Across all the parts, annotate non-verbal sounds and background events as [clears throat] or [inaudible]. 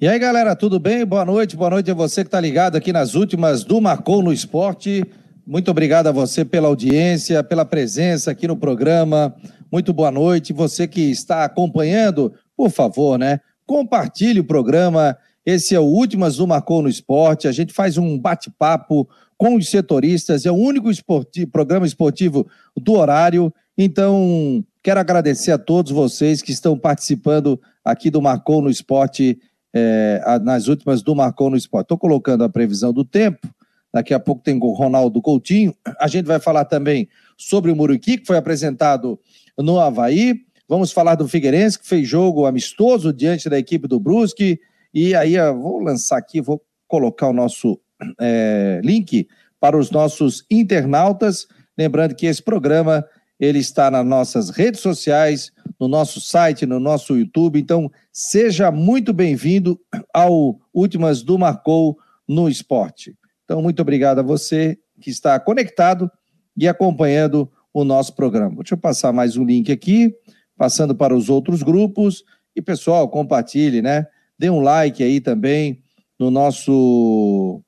E aí, galera, tudo bem? Boa noite, boa noite a você que está ligado aqui nas últimas do Marcou no Esporte. Muito obrigado a você pela audiência, pela presença aqui no programa. Muito boa noite. Você que está acompanhando, por favor, né? Compartilhe o programa. Esse é o Últimas do Marcou no Esporte. A gente faz um bate-papo com os setoristas. É o único programa esportivo do horário. Então, quero agradecer a todos vocês que estão participando aqui do Marcou no Esporte é, nas últimas do Marcou no Esporte. Estou colocando a previsão do tempo. Daqui a pouco tem o Ronaldo Coutinho. A gente vai falar também sobre o Muriqui, que foi apresentado no Havaí. Vamos falar do Figueirense, que fez jogo amistoso diante da equipe do Brusque. E aí, vou lançar aqui, vou colocar o nosso é, link para os nossos internautas. Lembrando que esse programa ele está nas nossas redes sociais, no nosso site, no nosso YouTube. Então, seja muito bem-vindo ao Últimas do Marcou no Esporte. Então, muito obrigado a você que está conectado e acompanhando o nosso programa. Deixa eu passar mais um link aqui, passando para os outros grupos. E, pessoal, compartilhe, né? Dê um like aí também no nosso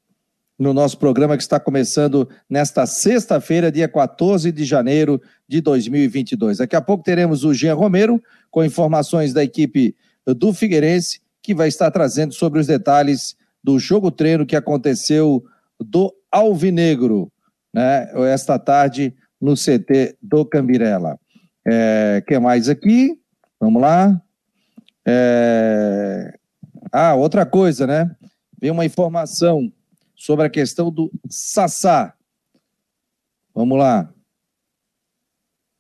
no nosso programa que está começando nesta sexta-feira, dia 14 de janeiro de 2022. Daqui a pouco teremos o Jean Romero com informações da equipe do Figueirense, que vai estar trazendo sobre os detalhes do jogo treino que aconteceu do Alvinegro, né, esta tarde no CT do Cambirela. É, que mais aqui? Vamos lá. É... Ah, outra coisa, né? Vem uma informação sobre a questão do Sassá. Vamos lá.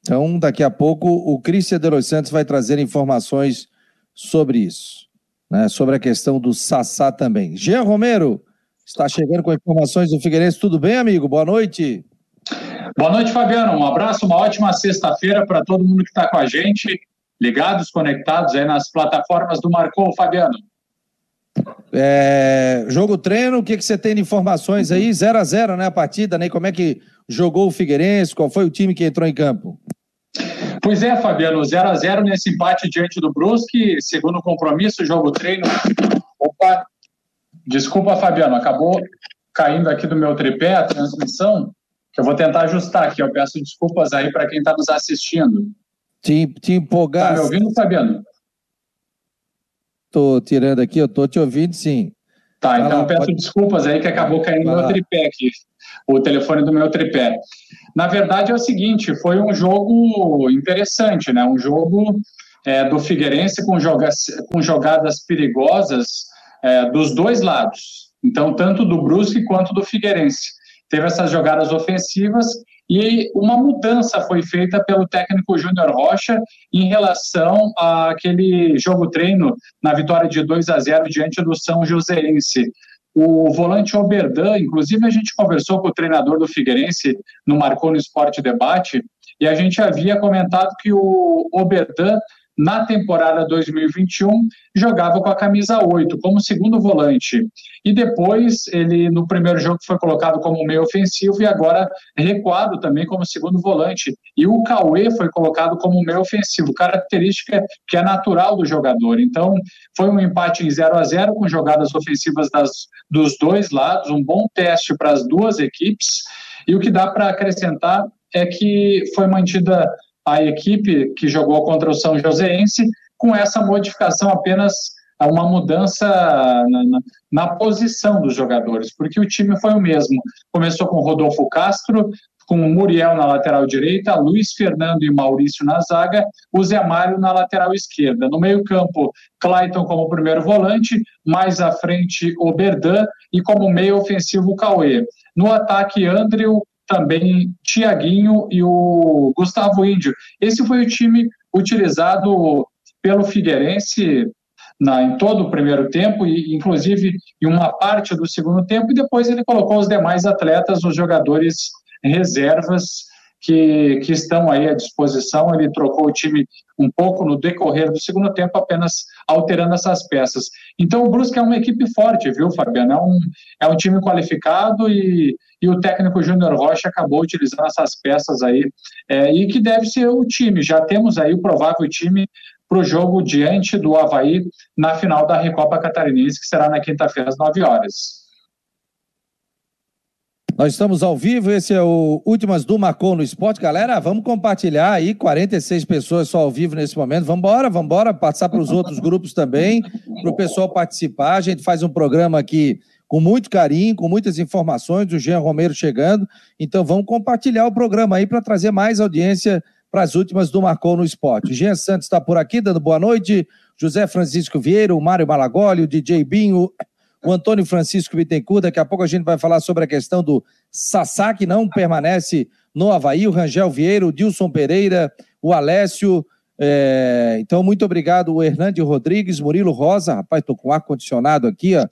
Então, daqui a pouco, o Cristian de Los Santos vai trazer informações sobre isso, né? sobre a questão do Sassá também. Jean Romero está chegando com informações do Figueirense. Tudo bem, amigo? Boa noite. Boa noite, Fabiano. Um abraço, uma ótima sexta-feira para todo mundo que está com a gente, ligados, conectados aí nas plataformas do Marcou, Fabiano. É, jogo treino, o que, que você tem de informações aí? 0 a 0 né, a partida, né? Como é que jogou o Figueirense? Qual foi o time que entrou em campo? Pois é, Fabiano, 0 a 0 nesse empate diante do Brusque, segundo compromisso, jogo treino. Opa, desculpa, Fabiano, acabou caindo aqui do meu tripé a transmissão, que eu vou tentar ajustar aqui. Eu peço desculpas aí para quem está nos assistindo. Te, te empolgar. Tá me ouvindo, Fabiano? Tô tirando aqui, eu tô te ouvindo sim. Tá, Vai então lá, peço pode... desculpas aí que acabou caindo no meu tripé aqui, o telefone do meu tripé. Na verdade é o seguinte, foi um jogo interessante, né? Um jogo é, do Figueirense com, joga com jogadas perigosas é, dos dois lados. Então, tanto do Brusque quanto do Figueirense. Teve essas jogadas ofensivas e uma mudança foi feita pelo técnico Júnior Rocha em relação àquele jogo treino na vitória de 2 a 0 diante do São Joséense. O volante Oberdan, inclusive a gente conversou com o treinador do Figueirense no Marcou Esporte Debate, e a gente havia comentado que o Oberdan na temporada 2021, jogava com a camisa 8, como segundo volante. E depois, ele no primeiro jogo foi colocado como meio ofensivo e agora recuado também como segundo volante. E o Cauê foi colocado como meio ofensivo, característica que é natural do jogador. Então, foi um empate em 0 a 0 com jogadas ofensivas das, dos dois lados, um bom teste para as duas equipes. E o que dá para acrescentar é que foi mantida a equipe que jogou contra o São Joséense com essa modificação apenas uma mudança na, na, na, posição dos jogadores, porque o time foi o mesmo. Começou com Rodolfo Castro, com Muriel na lateral direita, Luiz Fernando e Maurício na zaga, o Zé Mário na lateral esquerda. No meio-campo, Clayton como primeiro volante, mais à frente Oberdan e como meio ofensivo Cauê. No ataque, Andrew, também Tiaguinho e o Gustavo Índio. Esse foi o time utilizado pelo Figueirense na, em todo o primeiro tempo e inclusive em uma parte do segundo tempo e depois ele colocou os demais atletas, os jogadores reservas que, que estão aí à disposição. Ele trocou o time um pouco no decorrer do segundo tempo, apenas alterando essas peças. Então o Brusque é uma equipe forte, viu, Fabiano? É um, é um time qualificado e, e o técnico Júnior Rocha acabou utilizando essas peças aí, é, e que deve ser o time. Já temos aí o provável time para o jogo diante do Havaí na final da Recopa Catarinense, que será na quinta-feira às 9 horas. Nós estamos ao vivo, esse é o Últimas do Marcou no Esporte. Galera, vamos compartilhar aí, 46 pessoas só ao vivo nesse momento. Vamos embora, vamos embora, passar para os outros grupos também, para o pessoal participar. A gente faz um programa aqui com muito carinho, com muitas informações, o Jean Romero chegando. Então vamos compartilhar o programa aí para trazer mais audiência para as últimas do Marcou no Esporte. Jean Santos está por aqui, dando boa noite. José Francisco Vieira, o Mário Malagoli, o DJ Binho, o Antônio Francisco Bittencourt. Daqui a pouco a gente vai falar sobre a questão do Sassá, que não permanece no Havaí, o Rangel Vieira, o Dilson Pereira, o Alessio. É... Então, muito obrigado, o Hernande Rodrigues, Murilo Rosa. Rapaz, tô com ar-condicionado aqui, ó,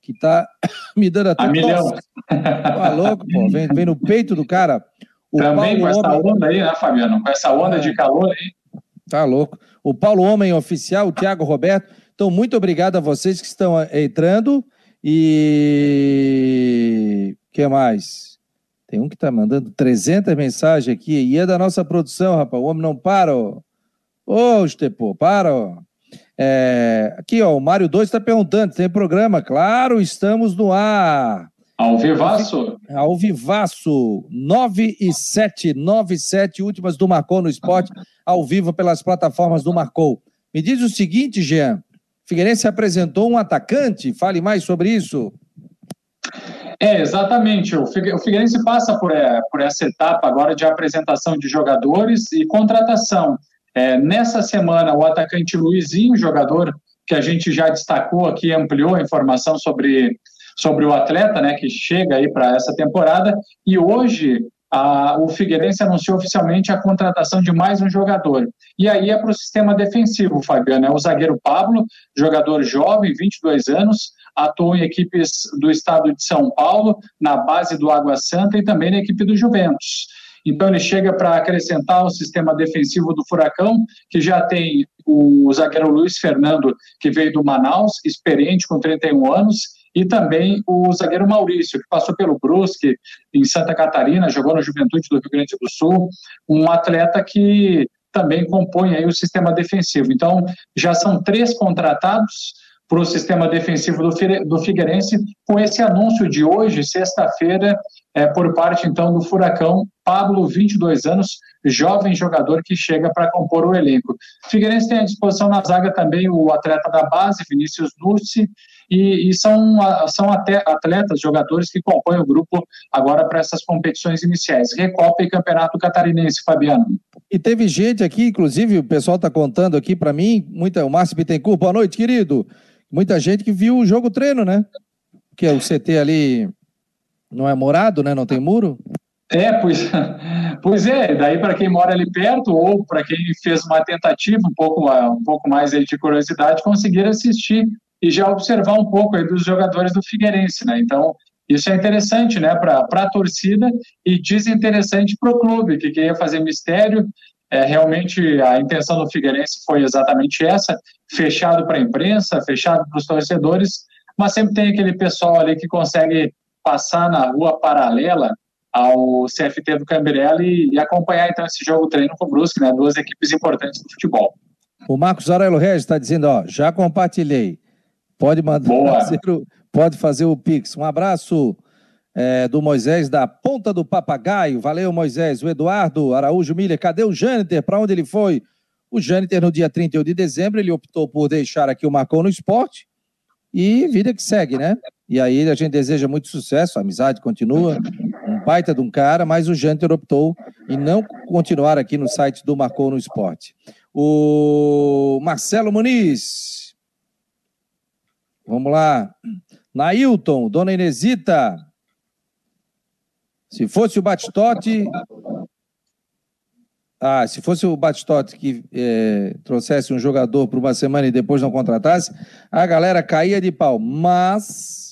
que tá [coughs] me dando até. A milhão. Tá louco, pô. Vem, vem no peito do cara. O Também Paulo com essa Homem... onda aí, né, Fabiano? Com essa onda é. de calor aí. Tá louco. O Paulo Homem Oficial, o Thiago Roberto. Então, muito obrigado a vocês que estão entrando. E. O que mais? Tem um que está mandando 300 mensagens aqui. E é da nossa produção, rapaz. O homem não para. Ô, Estepô, para, ó. É... Aqui, ó, o Mário 2 está perguntando: tem programa? Claro, estamos no ar. Ao vivaço? Ao vivaço. 9 e 7, 9 e 7, últimas do Marcou no Esporte, ao vivo pelas plataformas do Marcou. Me diz o seguinte, Jean. Figueirense apresentou um atacante. Fale mais sobre isso. É, exatamente. O Figueirense passa por, é, por essa etapa agora de apresentação de jogadores e contratação. É, nessa semana, o atacante Luizinho, jogador que a gente já destacou aqui, ampliou a informação sobre, sobre o atleta, né, que chega aí para essa temporada. E hoje a, o Figueirense anunciou oficialmente a contratação de mais um jogador. E aí é para o sistema defensivo, Fabiano. É o zagueiro Pablo, jogador jovem, 22 anos, atuou em equipes do estado de São Paulo, na base do Água Santa e também na equipe do Juventus. Então ele chega para acrescentar o sistema defensivo do Furacão, que já tem o zagueiro Luiz Fernando, que veio do Manaus, experiente com 31 anos, e também o zagueiro Maurício, que passou pelo Brusque em Santa Catarina, jogou no Juventude do Rio Grande do Sul, um atleta que também compõe aí o sistema defensivo. Então, já são três contratados para o sistema defensivo do, do Figueirense, com esse anúncio de hoje, sexta-feira, é, por parte então do Furacão, Pablo, 22 anos, jovem jogador que chega para compor o elenco. Figueirense tem à disposição na zaga também o atleta da base, Vinícius Nursi, e, e são, são até atletas, jogadores que compõem o grupo agora para essas competições iniciais, Recopa e Campeonato Catarinense, Fabiano. E teve gente aqui, inclusive o pessoal está contando aqui para mim, muita, o Márcio Bittencourt, boa noite, querido. Muita gente que viu o jogo treino, né? Que é o CT ali não é morado, né? Não tem muro. É, pois, [laughs] pois é, daí para quem mora ali perto ou para quem fez uma tentativa um pouco, um pouco mais de curiosidade, conseguir assistir e já observar um pouco aí dos jogadores do Figueirense, né? Então, isso é interessante, né, para a torcida e desinteressante para o clube, que queria fazer mistério. É, realmente a intenção do Figueirense foi exatamente essa: fechado para a imprensa, fechado para os torcedores, mas sempre tem aquele pessoal ali que consegue passar na rua paralela ao CFT do Camberela e, e acompanhar então esse jogo treino com o Brusque, né? Duas equipes importantes do futebol. O Marcos Aurélio Regis está dizendo, ó, já compartilhei. Pode mandar [laughs] fazer o, pode fazer o Pix. Um abraço é, do Moisés da Ponta do Papagaio. Valeu, Moisés. O Eduardo Araújo Miller, cadê o Jâniter? Para onde ele foi? O Jâniter, no dia 31 de dezembro, ele optou por deixar aqui o Marcou no Esporte e vida que segue, né? E aí a gente deseja muito sucesso, a amizade continua, um baita de um cara, mas o Jâniter optou em não continuar aqui no site do Marcou no Esporte. O Marcelo Muniz, Vamos lá. Nailton, Dona Inesita. Se fosse o Batistote. Ah, se fosse o Batistote que é, trouxesse um jogador por uma semana e depois não contratasse, a galera caía de pau. Mas,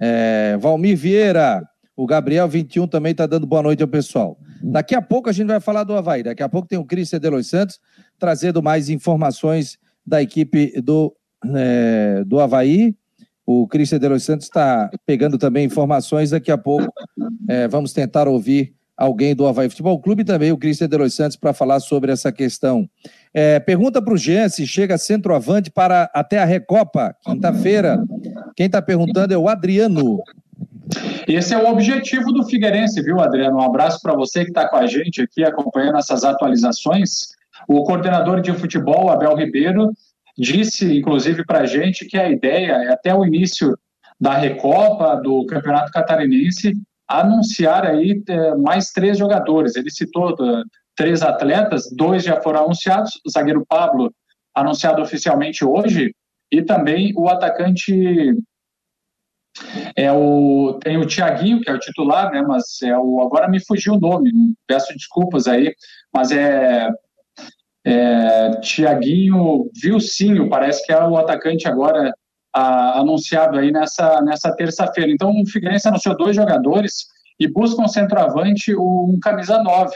é, Valmir Vieira, o Gabriel 21 também está dando boa noite ao pessoal. Daqui a pouco a gente vai falar do Havaí. Daqui a pouco tem o Cristian de Los Santos trazendo mais informações da equipe do é, do Havaí. O Cristian de Los Santos está pegando também informações. Daqui a pouco é, vamos tentar ouvir alguém do Havaí Futebol Clube e também o Cristian de Los Santos para falar sobre essa questão. É, pergunta para o Jean se chega centroavante para até a Recopa, quinta-feira. Quem está perguntando é o Adriano. Esse é o objetivo do Figueirense, viu, Adriano? Um abraço para você que está com a gente aqui acompanhando essas atualizações. O coordenador de futebol, Abel Ribeiro, disse, inclusive, para a gente que a ideia é até o início da Recopa, do Campeonato Catarinense, anunciar aí é, mais três jogadores. Ele citou uh, três atletas, dois já foram anunciados, o zagueiro Pablo, anunciado oficialmente hoje, e também o atacante é o tem o Tiaguinho, que é o titular, né, mas é o agora me fugiu o nome, peço desculpas aí, mas é é, Tiaguinho Vilcinho, parece que é o atacante agora anunciado aí nessa, nessa terça-feira. Então, o Figueirense anunciou dois jogadores e busca um centroavante, um camisa 9.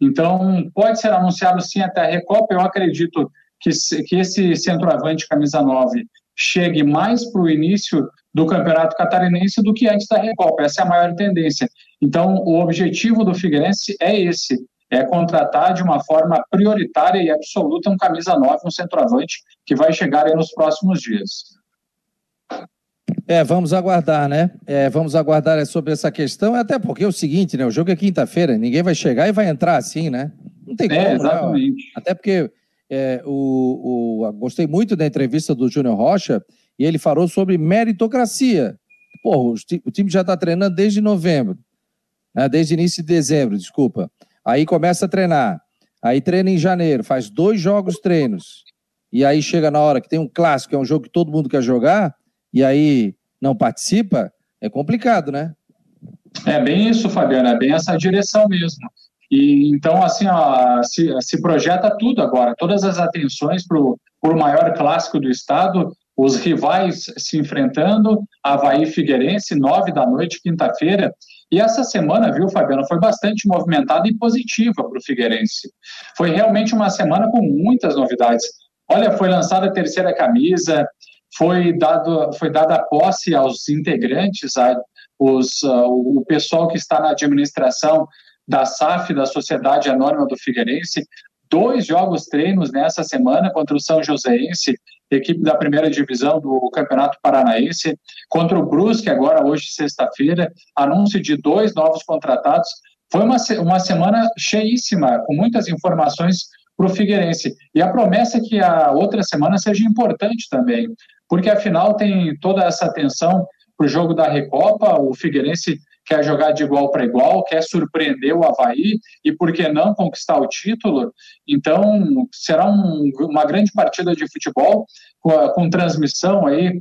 Então, pode ser anunciado sim até a Recopa. Eu acredito que, que esse centroavante, camisa 9, chegue mais para o início do Campeonato Catarinense do que antes da Recopa. Essa é a maior tendência. Então, o objetivo do Figueirense é esse: é contratar de uma forma prioritária e absoluta um camisa 9, um centroavante, que vai chegar nos próximos dias. É, vamos aguardar, né? É, vamos aguardar sobre essa questão, até porque é o seguinte, né? O jogo é quinta-feira, ninguém vai chegar e vai entrar assim, né? Não tem é, como, é, exatamente. Né? Até porque é, o, o, gostei muito da entrevista do Júnior Rocha e ele falou sobre meritocracia. Pô, o, time já está treinando desde novembro, né? desde início de dezembro, desculpa. Aí começa a treinar, aí treina em janeiro, faz dois jogos treinos, e aí chega na hora que tem um clássico, é um jogo que todo mundo quer jogar, e aí não participa, é complicado, né? É bem isso, Fabiana, é bem essa direção mesmo. E então, assim, ó, se, se projeta tudo agora, todas as atenções para o maior clássico do estado, os rivais se enfrentando, Havaí Figueirense, nove da noite, quinta-feira. E essa semana, viu, Fabiano, foi bastante movimentada e positiva para o Figueirense. Foi realmente uma semana com muitas novidades. Olha, foi lançada a terceira camisa, foi, dado, foi dada posse aos integrantes, a, os, uh, o pessoal que está na administração da SAF, da Sociedade Anônima do Figueirense, dois jogos treinos nessa semana contra o São Joséense, equipe da primeira divisão do Campeonato Paranaense, contra o Brusque, agora hoje, sexta-feira, anúncio de dois novos contratados. Foi uma, uma semana cheíssima, com muitas informações para o Figueirense. E a promessa é que a outra semana seja importante também, porque afinal tem toda essa atenção para o jogo da Recopa, o Figueirense quer jogar de igual para igual, quer surpreender o Havaí e, por que não, conquistar o título. Então, será um, uma grande partida de futebol com, com transmissão aí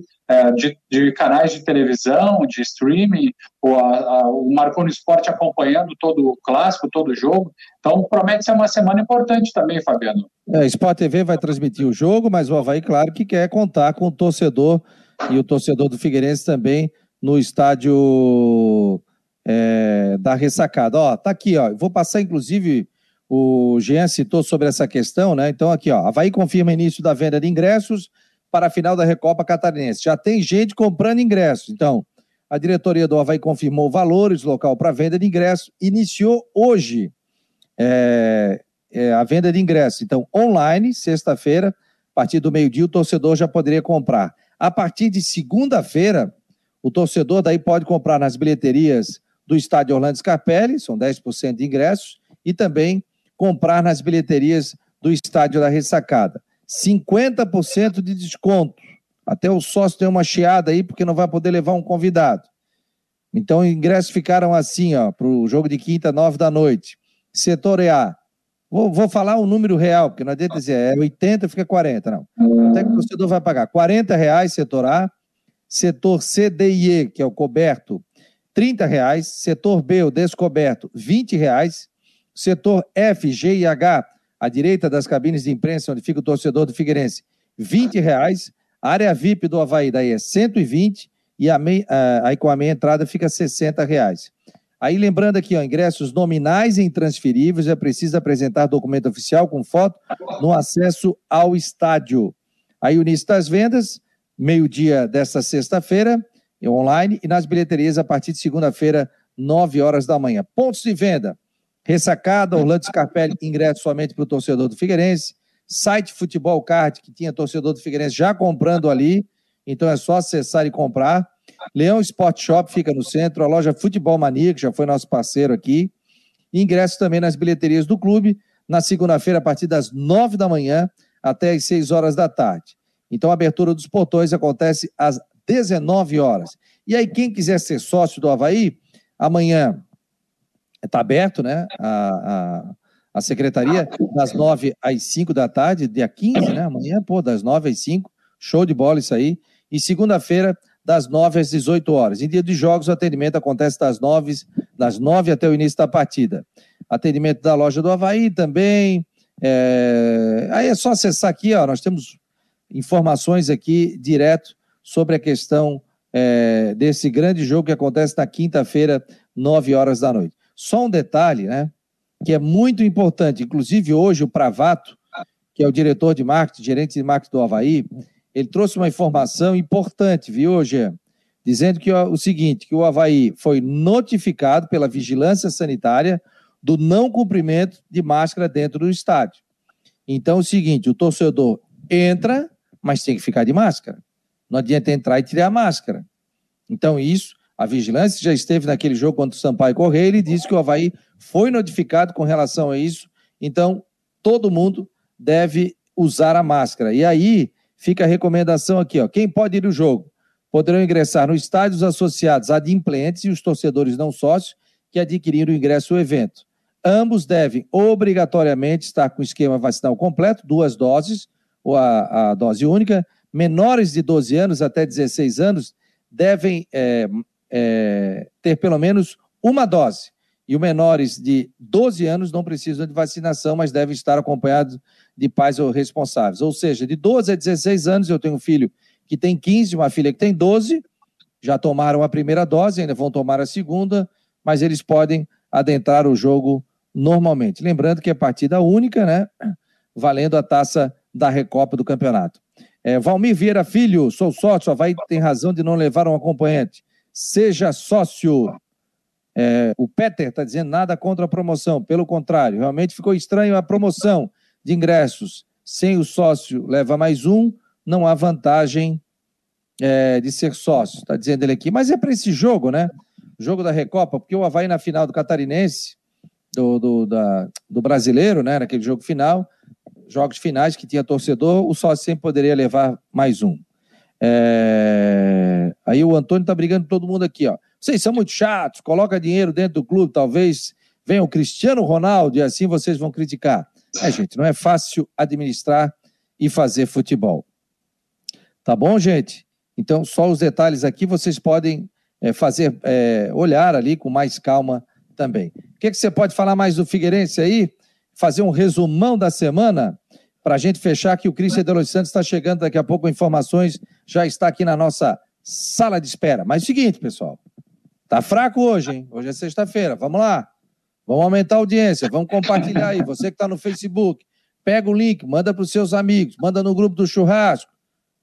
de, de, canais de televisão, de streaming, o, a, o Marconi Esporte acompanhando todo o clássico, todo o jogo. Então, promete ser uma semana importante também, Fabiano. É, Sport TV vai transmitir o jogo, mas o Havaí, claro, que quer contar com o torcedor e o torcedor do Figueirense também no estádio é, da ressacada. Ó, tá aqui, ó. Vou passar, inclusive, o Jean citou sobre essa questão, né? Então, aqui, ó. Havaí confirma início da venda de ingressos para a final da Recopa Catarinense. Já tem gente comprando ingressos. Então, a diretoria do Havaí confirmou valores local para venda de ingressos. Iniciou hoje é, é, a venda de ingressos. Então, online, sexta-feira, a partir do meio-dia, o torcedor já poderia comprar. A partir de segunda-feira, o torcedor daí pode comprar nas bilheterias do estádio Orlando Scarpelli, são 10% de ingressos, e também comprar nas bilheterias do estádio da Ressacada. 50% de desconto. Até o sócio tem uma chiada aí, porque não vai poder levar um convidado. Então, ingressos ficaram assim, ó, para o jogo de quinta, nove da noite. Setor A. Vou, vou falar o um número real, porque não adianta dizer é 80, fica 40, não. Até que o torcedor vai pagar 40 reais setor A, setor C, D e E, que é o coberto, 30 reais, setor B, o descoberto, 20 reais, setor F, G e H, à direita das cabines de imprensa, onde fica o torcedor do Figueirense, 20 reais, área VIP do Havaí daí é 120 e a mei, aí com a meia entrada fica 60 reais. Aí lembrando aqui, ó, ingressos nominais e intransferíveis, é preciso apresentar documento oficial com foto no acesso ao estádio. Aí o início das vendas, meio-dia desta sexta-feira, online e nas bilheterias a partir de segunda-feira, 9 horas da manhã. Pontos de venda. Ressacada, Orlando Scarpelli, ingresso somente para o torcedor do Figueirense. Site Futebol Card, que tinha torcedor do Figueirense já comprando ali, então é só acessar e comprar. Leão Sport Shop fica no centro, a loja Futebol Mania, que já foi nosso parceiro aqui. Ingresso também nas bilheterias do clube, na segunda-feira, a partir das nove da manhã até as seis horas da tarde. Então, a abertura dos portões acontece às 19 horas. E aí, quem quiser ser sócio do Havaí, amanhã está aberto, né? A, a, a, secretaria, das 9 às 5 da tarde, dia 15, né? Amanhã, pô, das 9 às 5, show de bola isso aí. E segunda-feira, das 9 às 18 horas. Em dia de jogos, o atendimento acontece das 9, das 9 até o início da partida. Atendimento da loja do Havaí também. É... Aí é só acessar aqui, ó. Nós temos informações aqui direto sobre a questão é, desse grande jogo que acontece na quinta-feira, 9 horas da noite. Só um detalhe, né? Que é muito importante. Inclusive, hoje, o Pravato, que é o diretor de marketing, gerente de marketing do Havaí, ele trouxe uma informação importante, viu, Jean? Dizendo que o seguinte: que o Havaí foi notificado pela vigilância sanitária do não cumprimento de máscara dentro do estádio. Então, é o seguinte: o torcedor entra, mas tem que ficar de máscara. Não adianta entrar e tirar a máscara. Então, isso, a vigilância já esteve naquele jogo contra o Sampaio Correia, ele disse que o Havaí foi notificado com relação a isso. Então, todo mundo deve usar a máscara. E aí fica a recomendação aqui, ó. Quem pode ir ao jogo? Poderão ingressar no estádio os associados adimplentes e os torcedores não sócios que adquiriram o ingresso ao evento. Ambos devem obrigatoriamente estar com o esquema vacinal completo, duas doses, ou a, a dose única, menores de 12 anos até 16 anos devem é, é, ter pelo menos uma dose. E os menores de 12 anos não precisam de vacinação, mas devem estar acompanhados de pais ou responsáveis. Ou seja, de 12 a 16 anos, eu tenho um filho que tem 15, uma filha que tem 12, já tomaram a primeira dose, ainda vão tomar a segunda, mas eles podem adentrar o jogo normalmente. Lembrando que é partida única, né? Valendo a taça da Recopa do Campeonato. É, Valmir Vieira Filho, sou sócio, vai tem razão de não levar um acompanhante. Seja sócio. É, o Peter está dizendo nada contra a promoção, pelo contrário, realmente ficou estranho a promoção de ingressos. Sem o sócio leva mais um, não há vantagem é, de ser sócio, está dizendo ele aqui. Mas é para esse jogo, né? Jogo da Recopa, porque o Havaí na final do Catarinense, do, do, da, do brasileiro, né? Naquele jogo final, jogos finais que tinha torcedor, o sócio sempre poderia levar mais um. É... Aí o Antônio tá brigando todo mundo aqui, ó. Vocês são muito chatos, coloca dinheiro dentro do clube, talvez venha o Cristiano Ronaldo e assim vocês vão criticar. É, gente, não é fácil administrar e fazer futebol. Tá bom, gente? Então, só os detalhes aqui vocês podem é, fazer, é, olhar ali com mais calma também. O que, que você pode falar mais do Figueirense aí? fazer um resumão da semana para a gente fechar que o Cristian de Los Santos está chegando daqui a pouco informações, já está aqui na nossa sala de espera. Mas é o seguinte, pessoal, tá fraco hoje, hein? Hoje é sexta-feira, vamos lá. Vamos aumentar a audiência, vamos compartilhar aí. Você que está no Facebook, pega o link, manda para os seus amigos, manda no grupo do churrasco.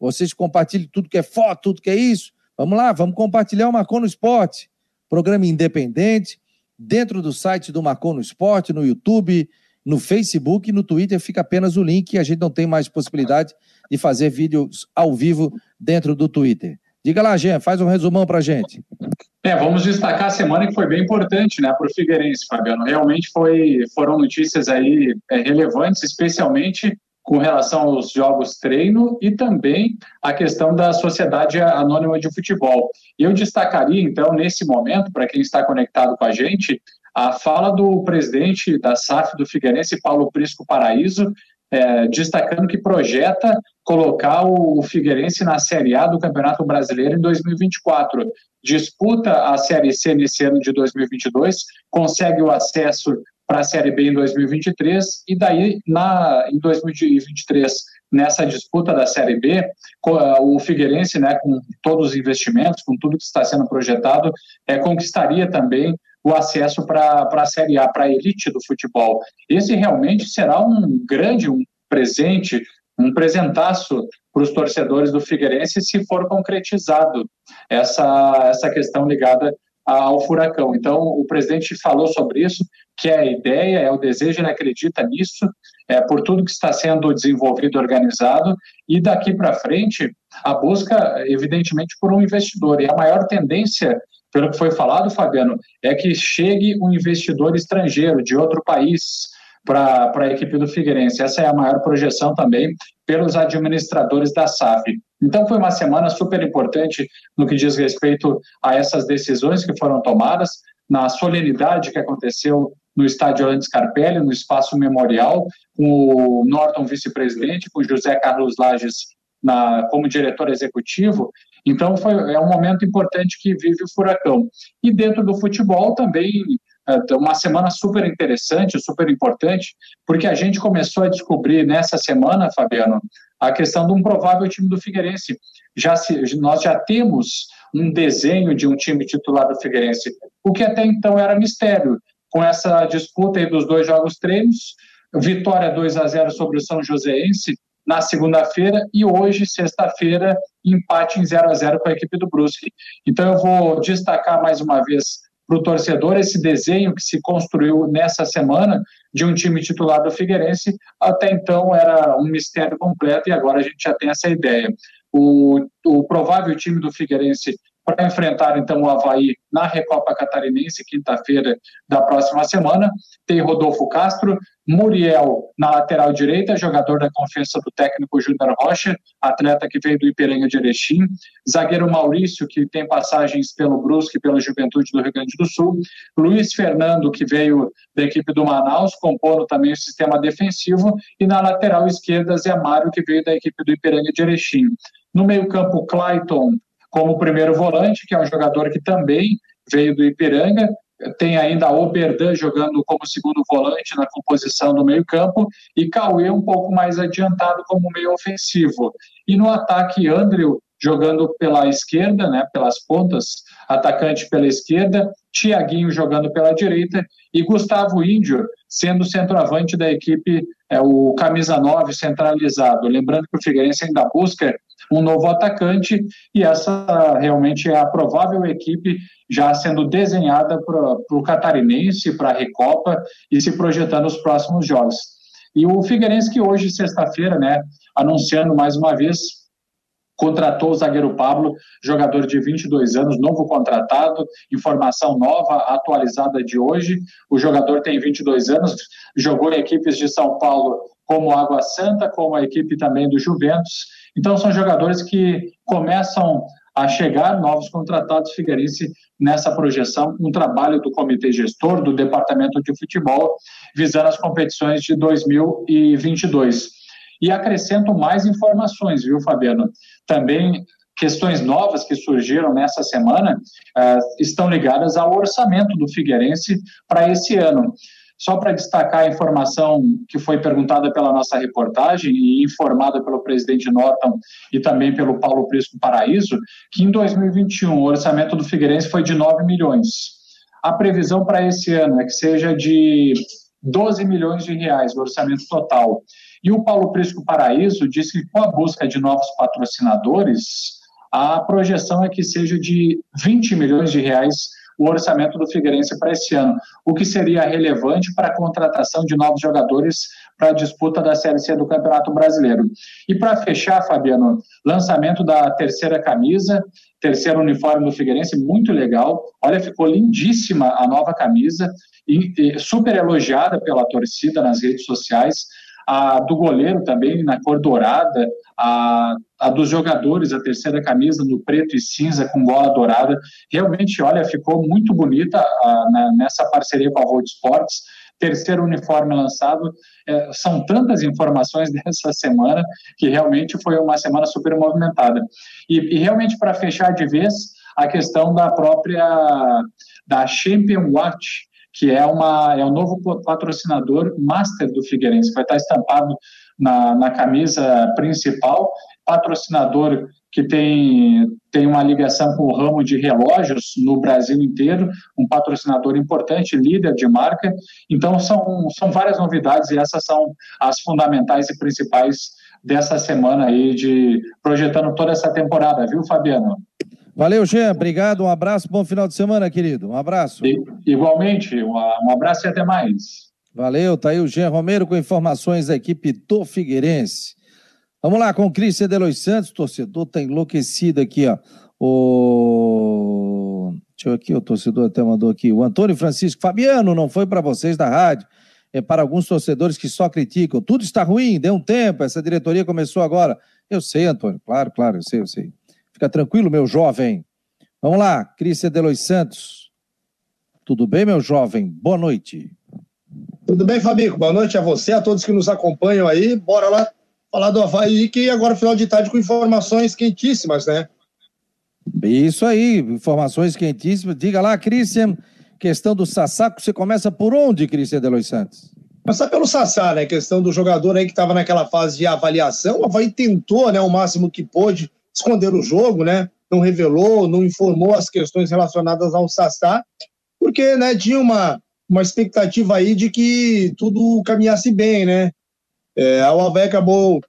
Vocês compartilhem tudo que é foto, tudo que é isso. Vamos lá, vamos compartilhar o Marcou no Esporte. Programa independente, dentro do site do Marcou no Esporte, no YouTube, no Facebook e no Twitter fica apenas o link e a gente não tem mais possibilidade de fazer vídeos ao vivo dentro do Twitter. Diga lá, Jean, faz um resumão para a gente. É, vamos destacar a semana que foi bem importante né, para o Figueirense, Fabiano. Realmente foi, foram notícias aí é, relevantes, especialmente com relação aos jogos treino e também a questão da Sociedade Anônima de Futebol. Eu destacaria, então, nesse momento, para quem está conectado com a gente, a fala do presidente da SAF do Figueirense, Paulo Prisco Paraíso, é, destacando que projeta colocar o Figueirense na Série A do Campeonato Brasileiro em 2024. Disputa a Série C nesse ano de 2022, consegue o acesso para a Série B em 2023 e daí na em 2023 nessa disputa da Série B o Figueirense né com todos os investimentos com tudo que está sendo projetado é, conquistaria também o acesso para a Série A, para a elite do futebol. Esse realmente será um grande um presente, um presentaço para os torcedores do Figueirense se for concretizado essa, essa questão ligada ao Furacão. Então, o presidente falou sobre isso, que é a ideia, é o desejo, ele acredita nisso, é por tudo que está sendo desenvolvido, organizado, e daqui para frente, a busca, evidentemente, por um investidor. E a maior tendência, pelo que foi falado, Fabiano, é que chegue um investidor estrangeiro de outro país para a equipe do Figueirense. Essa é a maior projeção também pelos administradores da SAF. Então, foi uma semana super importante no que diz respeito a essas decisões que foram tomadas, na solenidade que aconteceu no estádio Orlando Scarpelli, no espaço memorial, com o Norton vice-presidente, com José Carlos Lages na, como diretor executivo. Então, foi, é um momento importante que vive o Furacão. E dentro do futebol também é, uma semana super interessante, super importante, porque a gente começou a descobrir nessa semana, Fabiano, a questão de um provável time do Figueirense. Já se, nós já temos um desenho de um time titular do Figueirense, o que até então era mistério. Com essa disputa dos dois jogos treinos, vitória 2 a 0 sobre o São Joséense na segunda-feira e hoje, sexta-feira, empate em 0 a 0 com a equipe do Brusque. Então eu vou destacar mais uma vez para o torcedor esse desenho que se construiu nessa semana de um time titular do Figueirense. Até então era um mistério completo e agora a gente já tem essa ideia. O, o provável time do Figueirense para enfrentar então o Havaí na Recopa Catarinense, quinta-feira da próxima semana. Tem Rodolfo Castro, Muriel na lateral direita, jogador da confiança do técnico Júnior Rocha, atleta que veio do Iperenga de Erechim, zagueiro Maurício, que tem passagens pelo Brusque e pela Juventude do Rio Grande do Sul, Luiz Fernando, que veio da equipe do Manaus, compondo também o sistema defensivo, e na lateral esquerda, Zé Mário, que veio da equipe do Iperenga de Erechim. No meio-campo, Clayton, como primeiro volante, que é um jogador que também veio do Ipiranga, tem ainda Oberdan jogando como segundo volante na composição do meio-campo e Cauê um pouco mais adiantado como meio ofensivo. E no ataque, Andrew jogando pela esquerda, né, pelas pontas, atacante pela esquerda, Tiaguinho jogando pela direita e Gustavo Índio sendo centroavante da equipe, é, o camisa 9 centralizado. Lembrando que o Figueirense ainda busca um novo atacante, e essa realmente é a provável equipe já sendo desenhada para o Catarinense, para a Recopa e se projetando os próximos jogos. E o Figueirense que hoje, sexta-feira, né, anunciando mais uma vez, contratou o zagueiro Pablo, jogador de 22 anos, novo contratado, informação nova, atualizada de hoje. O jogador tem 22 anos, jogou em equipes de São Paulo como Água Santa, como a equipe também do Juventus, então, são jogadores que começam a chegar novos contratados Figueirense nessa projeção, um trabalho do comitê gestor do departamento de futebol visando as competições de 2022. E acrescento mais informações, viu, Fabiano? Também questões novas que surgiram nessa semana uh, estão ligadas ao orçamento do Figueirense para esse ano. Só para destacar a informação que foi perguntada pela nossa reportagem e informada pelo presidente Norton e também pelo Paulo Prisco Paraíso, que em 2021 o orçamento do Figueirense foi de 9 milhões. A previsão para esse ano é que seja de 12 milhões de reais o orçamento total. E o Paulo Prisco Paraíso disse que com a busca de novos patrocinadores, a projeção é que seja de 20 milhões de reais o orçamento do Figueirense para esse ano, o que seria relevante para a contratação de novos jogadores para a disputa da Série C do Campeonato Brasileiro. E para fechar, Fabiano, lançamento da terceira camisa, terceiro uniforme do Figueirense, muito legal. Olha, ficou lindíssima a nova camisa, e, e super elogiada pela torcida nas redes sociais a do goleiro também na cor dourada, a, a dos jogadores, a terceira camisa no preto e cinza com gola dourada. Realmente, olha, ficou muito bonita a, na, nessa parceria com a Volt Sports. Terceiro uniforme lançado. É, são tantas informações [laughs] dessa semana que realmente foi uma semana super movimentada. E, e realmente, para fechar de vez, a questão da própria da Champion Watch, que é, uma, é o novo patrocinador master do Figueirense, vai estar estampado na, na camisa principal, patrocinador que tem, tem uma ligação com o ramo de relógios no Brasil inteiro, um patrocinador importante, líder de marca. Então, são, são várias novidades e essas são as fundamentais e principais dessa semana aí, de projetando toda essa temporada, viu, Fabiano? Valeu, Jean. Obrigado. Um abraço. Bom final de semana, querido. Um abraço. Igualmente. Um, um abraço e até mais. Valeu. Tá aí o Jean Romero com informações da equipe do Figueirense. Vamos lá com o Cristian Delois Santos. Torcedor tá enlouquecido aqui, ó. O... Deixa eu aqui, o torcedor até mandou aqui. O Antônio Francisco. Fabiano, não foi para vocês da rádio. É para alguns torcedores que só criticam. Tudo está ruim, deu um tempo. Essa diretoria começou agora. Eu sei, Antônio. Claro, claro, eu sei, eu sei. Fica tranquilo, meu jovem. Vamos lá, Cristian Delois Santos. Tudo bem, meu jovem? Boa noite. Tudo bem, Fabico? Boa noite a você, a todos que nos acompanham aí. Bora lá falar do Havaí, que agora final de tarde com informações quentíssimas, né? Isso aí, informações quentíssimas. Diga lá, Cristian, questão do Sassá, você começa por onde, Cristian Delois Santos? Começar pelo Sassá, né? Questão do jogador aí que estava naquela fase de avaliação. O Havaí tentou, né, o máximo que pôde, esconder o jogo, né? Não revelou, não informou as questões relacionadas ao Sassá, porque, né, tinha uma, uma expectativa aí de que tudo caminhasse bem, né? É, a Havaí acabou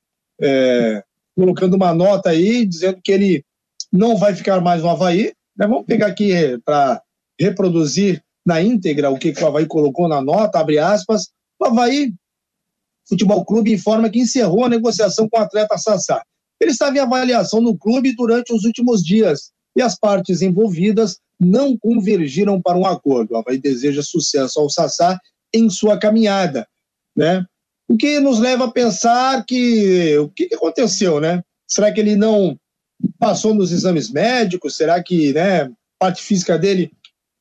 é, colocando uma nota aí, dizendo que ele não vai ficar mais no Havaí. Né? Vamos pegar aqui é, para reproduzir na íntegra o que, que o Havaí colocou na nota, abre aspas. O Havaí Futebol Clube informa que encerrou a negociação com o atleta Sassá. Ele estava em avaliação no clube durante os últimos dias e as partes envolvidas não convergiram para um acordo. O Havaí deseja sucesso ao Sassá em sua caminhada, né? O que nos leva a pensar que o que, aconteceu, né? Será que ele não passou nos exames médicos? Será que, né, a parte física dele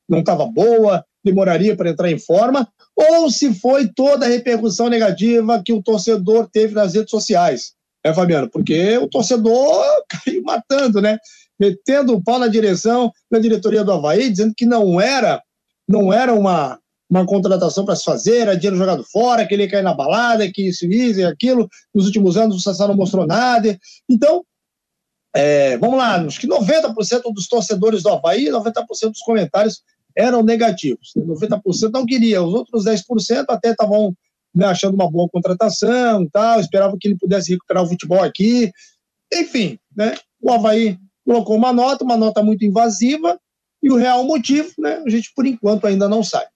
não estava boa, demoraria para entrar em forma? Ou se foi toda a repercussão negativa que o torcedor teve nas redes sociais? É, Fabiano? Porque o torcedor [laughs] caiu matando, né? Metendo o pau na direção, na diretoria do Havaí, dizendo que não era, não era uma, uma contratação para se fazer, era dinheiro jogado fora, que ele ia cair na balada, que isso, isso e aquilo. Nos últimos anos o Sassá não mostrou nada. Então, é, vamos lá, acho que 90% dos torcedores do Havaí, 90% dos comentários eram negativos. 90% não queria, os outros 10% até estavam né, achando uma boa contratação tal, esperava que ele pudesse recuperar o futebol aqui. Enfim, né, o Havaí colocou uma nota, uma nota muito invasiva, e o real motivo, né, a gente por enquanto ainda não sabe.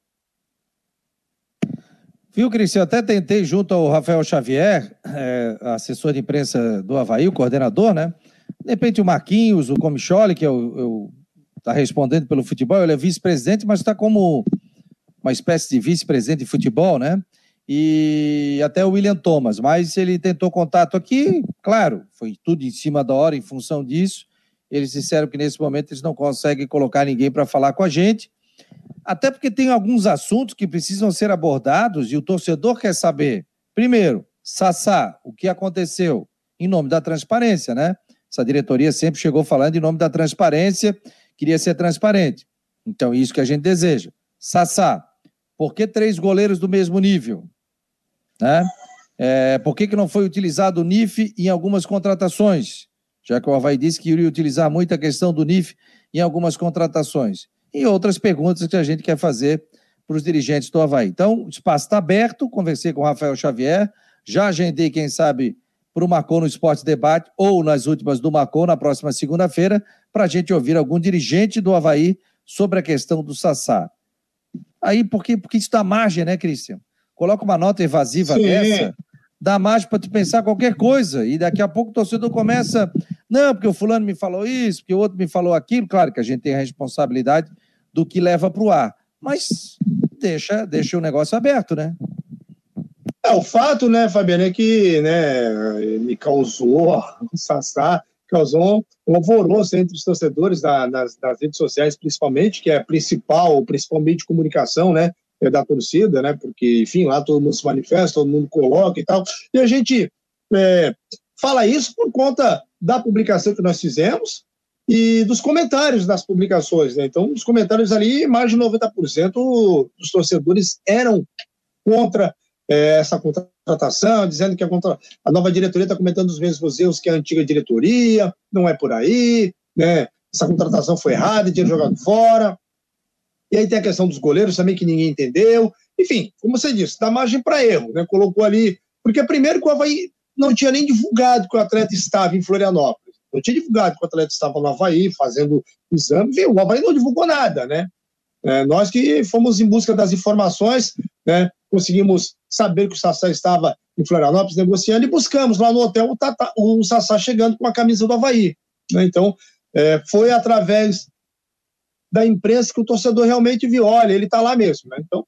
Viu, Cristian? Até tentei junto ao Rafael Xavier, é, assessor de imprensa do Havaí, o coordenador, né? De repente o Marquinhos, o Comicholi, que está respondendo pelo futebol, ele é vice-presidente, mas está como uma espécie de vice-presidente de futebol, né? E até o William Thomas, mas ele tentou contato aqui, claro, foi tudo em cima da hora em função disso. Eles disseram que nesse momento eles não conseguem colocar ninguém para falar com a gente, até porque tem alguns assuntos que precisam ser abordados e o torcedor quer saber. Primeiro, Sassá, o que aconteceu? Em nome da transparência, né? Essa diretoria sempre chegou falando em nome da transparência, queria ser transparente. Então, isso que a gente deseja. Sassá, por que três goleiros do mesmo nível? Né? É, por que, que não foi utilizado o NIF em algumas contratações? Já que o Havaí disse que iria utilizar muito a questão do NIF em algumas contratações. E outras perguntas que a gente quer fazer para os dirigentes do Havaí. Então, o espaço está aberto, conversei com o Rafael Xavier, já agendei, quem sabe, para o Marcon no Esporte Debate ou nas últimas do Marcon na próxima segunda-feira, para a gente ouvir algum dirigente do Havaí sobre a questão do Sassá. Aí, porque, porque isso dá margem, né, Cristian? Coloca uma nota evasiva Sim. dessa, dá margem para tu pensar qualquer coisa. E daqui a pouco o torcedor começa, não, porque o fulano me falou isso, porque o outro me falou aquilo. Claro que a gente tem a responsabilidade do que leva para o ar, mas deixa, deixa o negócio aberto, né? É, o fato, né, Fabiano, é que né, me causou, o [laughs] Sassá causou um alvoroço entre os torcedores da, nas, nas, redes sociais, principalmente, que é a principal, principalmente comunicação, né, da torcida, né? Porque, enfim, lá todo mundo se manifesta, todo mundo coloca e tal. E a gente é, fala isso por conta da publicação que nós fizemos e dos comentários das publicações, né? Então, os comentários ali, mais de 90% dos torcedores eram contra é, essa contratação, dizendo que a, contra... a nova diretoria está cometendo os mesmos erros que a antiga diretoria, não é por aí, né? Essa contratação foi errada, dinheiro jogado fora. E aí tem a questão dos goleiros também, que ninguém entendeu. Enfim, como você disse, dá margem para erro, né? Colocou ali. Porque primeiro que o Havaí não tinha nem divulgado que o atleta estava em Florianópolis. não tinha divulgado que o atleta estava no Havaí fazendo exame, viu? O Havaí não divulgou nada, né? É, nós que fomos em busca das informações, né? Conseguimos saber que o Sassá estava em Florianópolis negociando e buscamos lá no hotel o, Tata, o Sassá chegando com a camisa do Havaí. Né? Então, é, foi através da imprensa que o torcedor realmente viu, olha, ele está lá mesmo. Né? Então,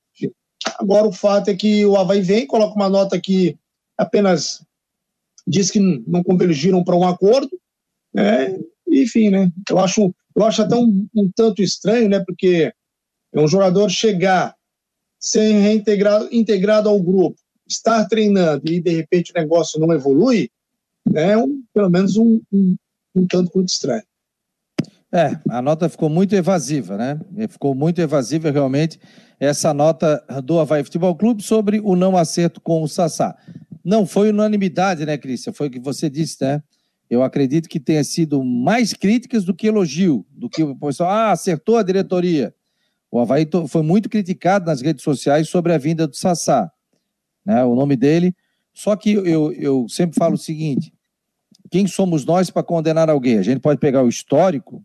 agora o fato é que o Havaí vem, coloca uma nota que apenas diz que não convergiram para um acordo, né? enfim, né? Eu acho, eu acho até um, um tanto estranho, né? Porque é um jogador chegar, ser reintegrado integrado ao grupo, estar treinando e de repente o negócio não evolui, é um, pelo menos um, um, um tanto muito estranho. É, a nota ficou muito evasiva, né? Ficou muito evasiva realmente essa nota do Havaí Futebol Clube sobre o não acerto com o Sassá. Não foi unanimidade, né, Cristian? Foi o que você disse, né? Eu acredito que tenha sido mais críticas do que elogio, do que o pessoal, ah, acertou a diretoria. O Havaí foi muito criticado nas redes sociais sobre a vinda do Sassá, né? O nome dele. Só que eu, eu sempre falo o seguinte: quem somos nós para condenar alguém? A gente pode pegar o histórico